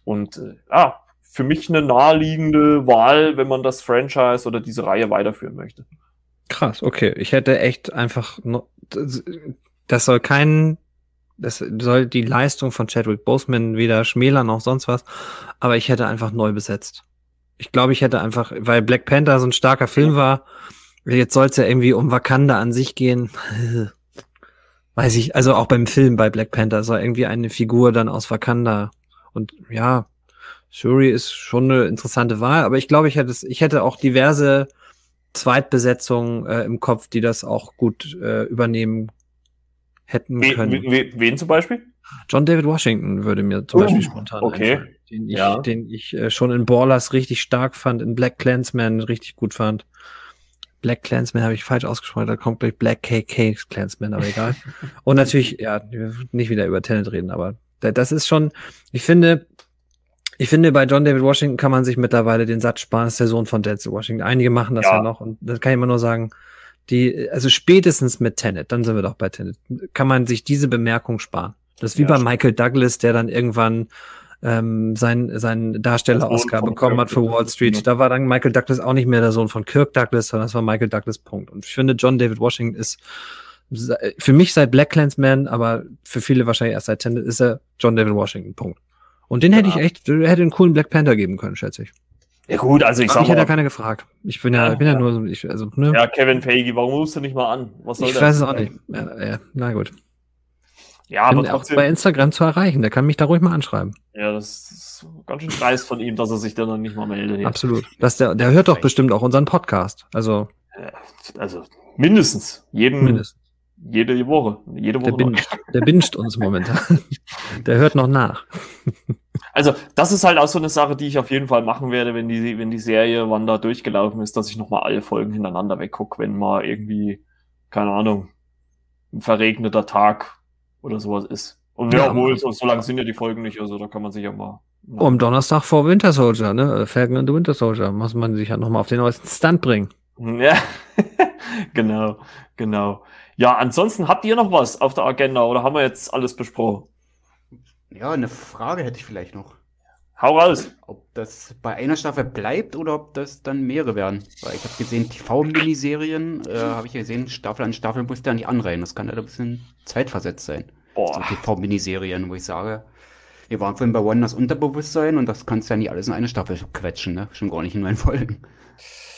und äh, ja, für mich eine naheliegende Wahl, wenn man das Franchise oder diese Reihe weiterführen möchte. Krass, okay. Ich hätte echt einfach, das soll kein, das soll die Leistung von Chadwick Boseman weder schmälern noch sonst was, aber ich hätte einfach neu besetzt. Ich glaube, ich hätte einfach, weil Black Panther so ein starker Film war, jetzt soll es ja irgendwie um Wakanda an sich gehen. Weiß ich, also auch beim Film bei Black Panther soll irgendwie eine Figur dann aus Wakanda. Und ja, Shuri ist schon eine interessante Wahl, aber ich glaube, ich hätte ich hätte auch diverse Zweitbesetzungen äh, im Kopf, die das auch gut äh, übernehmen hätten können. Wen, wen zum Beispiel? John David Washington würde mir zum uh, Beispiel spontan okay. Einfallen den ich, ja. den ich äh, schon in Ballers richtig stark fand, in Black Clansman richtig gut fand. Black Clansman habe ich falsch ausgesprochen, da kommt gleich Black KK Clansman, aber egal. Und natürlich, ja, nicht wieder über Tenet reden, aber das ist schon, ich finde, ich finde, bei John David Washington kann man sich mittlerweile den Satz sparen, ist der Sohn von Denzel Washington. Einige machen das ja, ja noch und das kann ich immer nur sagen, die, also spätestens mit Tenet, dann sind wir doch bei Tenet, kann man sich diese Bemerkung sparen. Das ist wie ja, bei Michael Douglas, der dann irgendwann ähm, sein, sein Darsteller-Oscar bekommen hat für Wall Street. Da war dann Michael Douglas auch nicht mehr der Sohn von Kirk Douglas, sondern das war Michael Douglas, Punkt. Und ich finde, John David Washington ist für mich seit Black Clansman, aber für viele wahrscheinlich erst seit Tenet, ist er John David Washington, Punkt. Und den hätte ich echt, hätte einen coolen Black Panther geben können, schätze ich. Ja gut, also ich sag Ich hätte ja keiner gefragt. Ich bin ja, ja, bin ja, ja nur, ich, also, ne? Ja, Kevin Feige, warum rufst du nicht mal an? Was soll ich das? weiß es auch nicht. Ja, ja, na gut. Ja, aber trotzdem. Auch bei Instagram zu erreichen, der kann mich da ruhig mal anschreiben. Ja, das ist ganz schön dreist von ihm, dass er sich dann noch nicht mal meldet. Absolut. Das der, der hört doch bestimmt auch unseren Podcast. Also. Also mindestens. Jeden, mindestens. Jede Woche. Jede Woche. Der binscht, der binscht uns momentan. der hört noch nach. Also, das ist halt auch so eine Sache, die ich auf jeden Fall machen werde, wenn die, wenn die Serie Wanda durchgelaufen ist, dass ich nochmal alle Folgen hintereinander weggucke, wenn mal irgendwie, keine Ahnung, ein verregneter Tag oder sowas ist. Und ja, ja wohl, so, so lang sind ja die Folgen nicht, also da kann man sich ja mal Um Donnerstag vor Winter Soldier, ne? Falcon and the Winter Soldier. Muss man sich ja nochmal auf den neuesten Stunt bringen. Ja, genau, genau. Ja, ansonsten habt ihr noch was auf der Agenda oder haben wir jetzt alles besprochen? Ja, eine Frage hätte ich vielleicht noch. Hau raus. Ob das bei einer Staffel bleibt oder ob das dann mehrere werden. Weil ich habe gesehen, TV-Miniserien, äh, habe ich gesehen, Staffel an Staffel muss der nicht anreihen. Das kann halt ein bisschen zeitversetzt sein. Boah. So TV-Miniserien, wo ich sage, wir waren vorhin bei One das Unterbewusstsein und das kannst du ja nicht alles in eine Staffel quetschen, ne? Schon gar nicht in neun Folgen.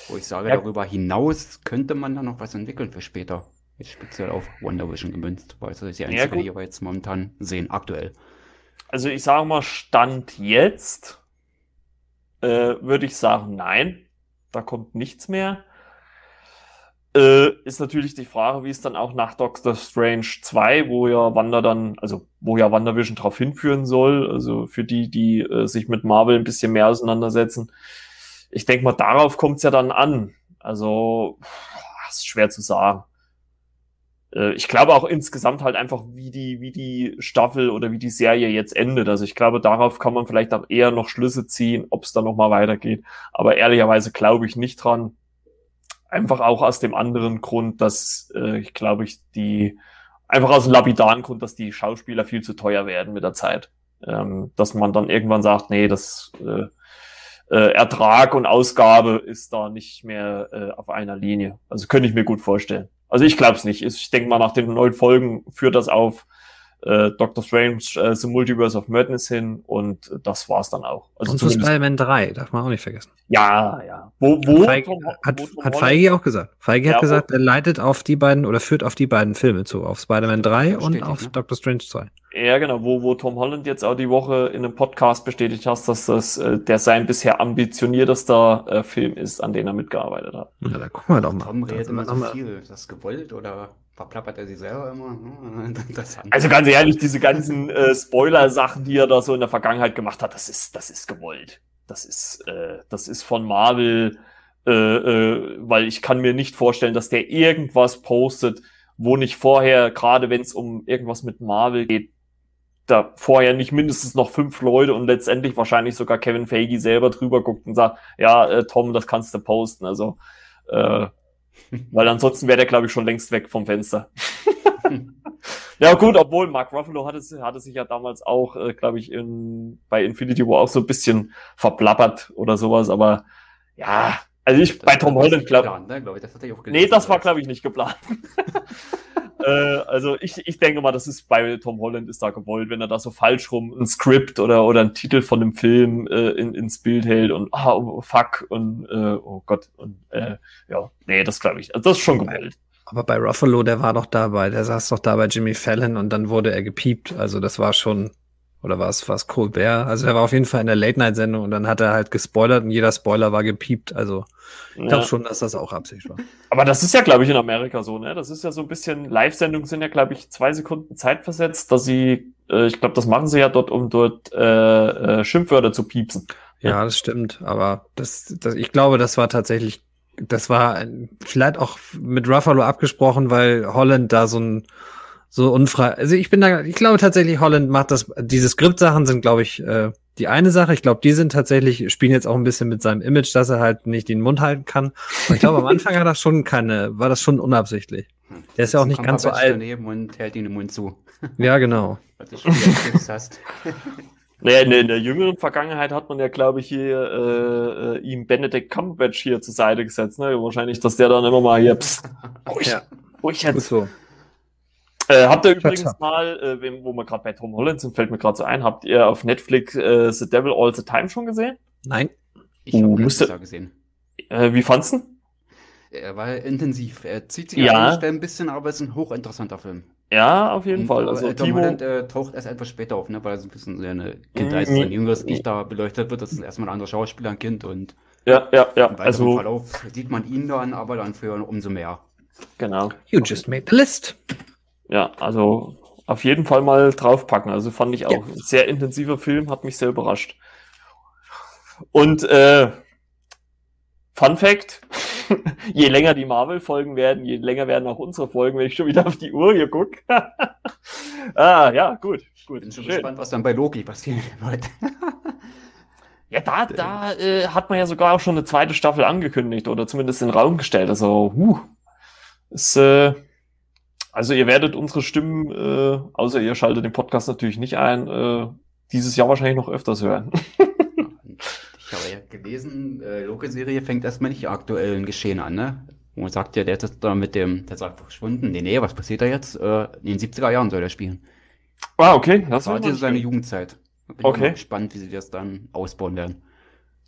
Wo ich sage, Ja. darüber hinaus könnte man da noch was entwickeln für später. Jetzt speziell auf Wonder Vision gemünzt, weil das ist die Ja, einzige, gut. die wir jetzt momentan sehen, aktuell. Also ich sage mal, Stand jetzt äh, würde ich sagen, nein, da kommt nichts mehr. Äh, ist natürlich die Frage, wie es dann auch nach Doctor Strange 2, wo ja Wanda dann, also wo ja WandaVision drauf hinführen soll, also für die, die äh, sich mit Marvel ein bisschen mehr auseinandersetzen. Ich denke mal, darauf kommt es ja dann an. Also, pff, ist schwer zu sagen. Äh, ich glaube auch insgesamt halt einfach, wie die, wie die Staffel oder wie die Serie jetzt endet. Also ich glaube, darauf kann man vielleicht auch eher noch Schlüsse ziehen, ob es dann nochmal weitergeht. Aber ehrlicherweise glaube ich nicht dran. Einfach auch aus dem anderen Grund, dass äh, ich glaube, ich die einfach aus dem lapidaren Grund, dass die Schauspieler viel zu teuer werden mit der Zeit. Ähm, dass man dann irgendwann sagt, nee, das äh, äh, Ertrag und Ausgabe ist da nicht mehr äh, auf einer Linie. Also könnte ich mir gut vorstellen. Also ich glaube es nicht. Ich denke mal, nach den neun Folgen führt das auf äh, Doctor Strange äh, The Multiverse of Madness hin und das war's dann auch. Also Und zu Spider-Man 3, darf man auch nicht vergessen. ja, ja. Wo, wo Feige, Tom- hat, wo hat Feige auch gesagt. Feige Ja, hat gesagt, er leitet auf die beiden oder führt auf die beiden Filme zu, auf Spider-Man 3 und auf ne? Doctor Strange 2. Ja, genau, wo, wo Tom Holland jetzt auch die Woche in einem Podcast bestätigt hat, dass das äh, der sein bisher ambitioniertester äh, Film ist, an dem er mitgearbeitet hat. Ja, da gucken wir doch mal. Tom Da redet immer so viel. Ist das gewollt oder verplappert er sich selber immer? Interessant. Also ganz ehrlich, diese ganzen äh, Spoiler-Sachen, die er da so in der Vergangenheit gemacht hat, das ist, das ist gewollt. Das ist, äh, das ist von Marvel, äh, äh, weil ich kann mir nicht vorstellen, dass der irgendwas postet, wo nicht vorher, gerade wenn es um irgendwas mit Marvel geht, da vorher nicht mindestens noch fünf Leute und letztendlich wahrscheinlich sogar Kevin Feige selber drüber guckt und sagt, ja, äh, Tom, das kannst du posten. Also, äh, weil ansonsten wäre der, glaube ich, schon längst weg vom Fenster. Ja, gut, obwohl Mark Ruffalo hatte, hatte sich ja damals auch, äh, glaube ich, in, bei Infinity War auch so ein bisschen verplappert oder sowas, aber ja, also ich bei Tom Holland glaube Ne, glaub ich, das hat er auch Nee, das war, glaube ich, nicht geplant. äh, also ich, ich denke mal, das ist bei Tom Holland ist da gewollt, wenn er da so falsch rum ein Skript oder, oder ein Titel von einem Film äh, in, ins Bild hält und ah, oh, fuck und äh, oh Gott und äh, ja, nee, das glaube ich. Also das ist schon gewollt. Aber bei Ruffalo, der war doch dabei, der saß doch da bei Jimmy Fallon und dann wurde er gepiept. Also das war schon, oder war es, war es Colbert? Also er war auf jeden Fall in der Late-Night-Sendung und dann hat er halt gespoilert und jeder Spoiler war gepiept. Also ich Ja. glaube schon, dass das auch Absicht war. Aber das ist ja, glaube ich, in Amerika so, ne? Das ist ja so ein bisschen, Live-Sendungen sind ja, glaube ich, zwei Sekunden Zeit versetzt, dass sie, äh, ich glaube, das machen sie ja dort, um dort äh, äh, Schimpfwörter zu piepsen. Ja, das stimmt. Aber das, das, ich glaube, das war tatsächlich, das war ein- vielleicht auch mit Ruffalo abgesprochen, weil Holland da so ein so unfrei. Also ich bin da, ich glaube tatsächlich, Holland macht das. Diese Skriptsachen sind, glaube ich, äh, die eine Sache. Ich glaube, die sind tatsächlich spielen jetzt auch ein bisschen mit seinem Image, dass er halt nicht den Mund halten kann. Aber ich glaube, am Anfang hat das schon keine, war das schon unabsichtlich. Der ist ja auch nicht ganz so alt. daneben und hält ihn den Mund zu. Ja, genau. Was du schon wieder Tipps hast. Naja, in, der- in der jüngeren Vergangenheit hat man ja, glaube ich, hier äh, äh, ihm Benedict Cumberbatch hier zur Seite gesetzt. Ne? Wahrscheinlich, dass der dann immer mal hier, psst, ruhig, Ja. ruhig jetzt. so. Äh, habt ihr Schatz. übrigens mal, äh, wo wir gerade bei Tom Holland sind, fällt mir gerade so ein, habt ihr auf Netflix äh, The Devil All the Time schon gesehen? Nein. Ich Uh, habe musste- das gesehen. Äh, wie fandst du? Er war intensiv. Er zieht sich Ja. an ein bisschen, aber es ist ein hochinteressanter Film. Ja, auf jeden Und, Fall. äh, Also Tom Timo, Holland äh, taucht erst etwas später auf, ne, weil er so ein bisschen seine Kindheit, Mhm. sein jüngeres Ich da beleuchtet wird. Das ist erstmal ein anderer Schauspieler, ein Kind und ja, ja, ja, im weiteren also Verlauf sieht man ihn dann, aber dann für umso mehr. genau. You just made the list. Ja, also auf jeden Fall mal draufpacken. Also fand ich auch Ja. ein sehr intensiver Film, hat mich sehr überrascht. Und äh, Fun Fact: Je länger die Marvel-Folgen werden, je länger werden auch unsere Folgen, wenn ich schon wieder auf die Uhr hier gucke. ah, ja, gut, gut. Bin schon schön. gespannt, was dann bei Loki passieren wird. Ja, da, da äh, hat man ja sogar auch schon eine zweite Staffel angekündigt oder zumindest in den Raum gestellt. Also, huh, ist, äh, also ihr werdet unsere Stimmen, äh, außer ihr schaltet den Podcast natürlich nicht ein, äh, dieses Jahr wahrscheinlich noch öfters hören. ich habe ja gelesen, äh, Loki-Serie fängt erstmal nicht aktuellen Geschehen an, ne? Und sagt ja, der ist da mit dem, der sagt verschwunden. Nee, nee, was passiert da jetzt? Äh, in den 70er Jahren soll er spielen. Ah, okay. Das, das war diese seine Jugendzeit. Bin okay. gespannt, wie sie das dann ausbauen werden.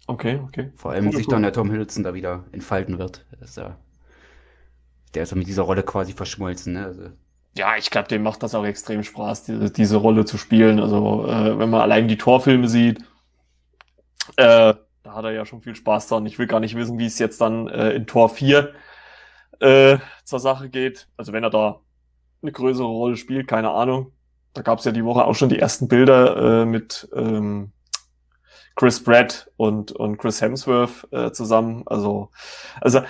Okay, okay. Vor allem, wie sich dann der Tom Hiddleston da wieder entfalten wird. Das ist ja, der ist mit dieser Rolle quasi verschmolzen, ne? Also, ja, ich glaube, dem macht das auch extrem Spaß, diese, diese Rolle zu spielen. Also, äh, wenn man allein die Torfilme sieht, äh, da hat er ja schon viel Spaß dran. Ich will gar nicht wissen, wie es jetzt dann äh, in Tor 4 äh, zur Sache geht. Also, wenn er da eine größere Rolle spielt, keine Ahnung. Da gab es ja die Woche auch schon die ersten Bilder äh, mit ähm, Chris Pratt und, und Chris Hemsworth äh, zusammen. Also, also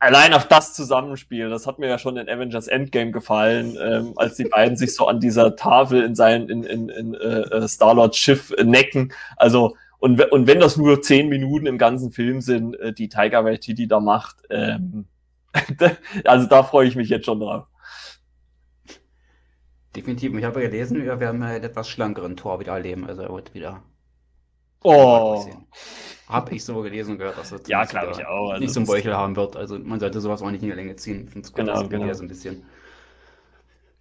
allein auf das Zusammenspiel, das hat mir ja schon in Avengers Endgame gefallen, ähm, als die beiden sich so an dieser Tafel in sein in, in, in äh, äh Star-Lord Schiff necken. Also und, und wenn das nur zehn Minuten im ganzen Film sind, äh, die Tiger Waititi da macht, ähm, also da freue ich mich jetzt schon drauf. Definitiv. Ich habe gelesen, wir werden einen etwas schlankeren Tor wieder erleben. Also er wird wieder. Oh. Habe ich so gelesen und gehört, dass er ja, glaube ich auch. Also nicht so ein Bäuchel haben wird. Also man sollte sowas auch nicht in die Länge ziehen. Ich genau, genau. so ein bisschen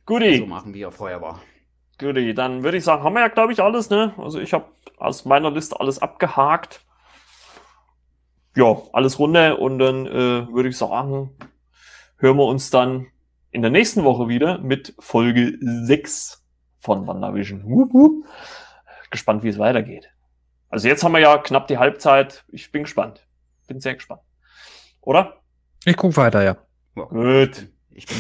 Guti. so machen, wie er vorher war. Guti, dann würde ich sagen, haben wir ja, glaube ich, alles, ne? Also ich habe aus meiner Liste alles abgehakt. Ja, alles runter und dann äh, würde ich sagen, hören wir uns dann in der nächsten Woche wieder mit Folge 6 von WandaVision. Wup, wup. Gespannt, wie es weitergeht. Also jetzt haben wir ja knapp die Halbzeit. Ich bin gespannt. Bin sehr gespannt. Oder? Ich gucke weiter, ja. Gut. Ich bin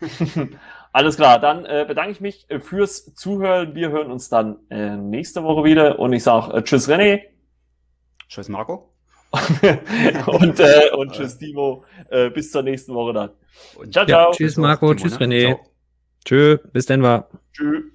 bereit. Alles klar, dann äh, bedanke ich mich äh, fürs Zuhören. Wir hören uns dann äh, nächste Woche wieder und ich sage äh, Tschüss René. Tschüss Marco. und, äh, und tschüss Timo. Äh, bis zur nächsten Woche dann. Und ciao, ciao. Ja, tschüss Marco, tschüss ne? René. Ciao. Tschö, bis dann war. Tschüss.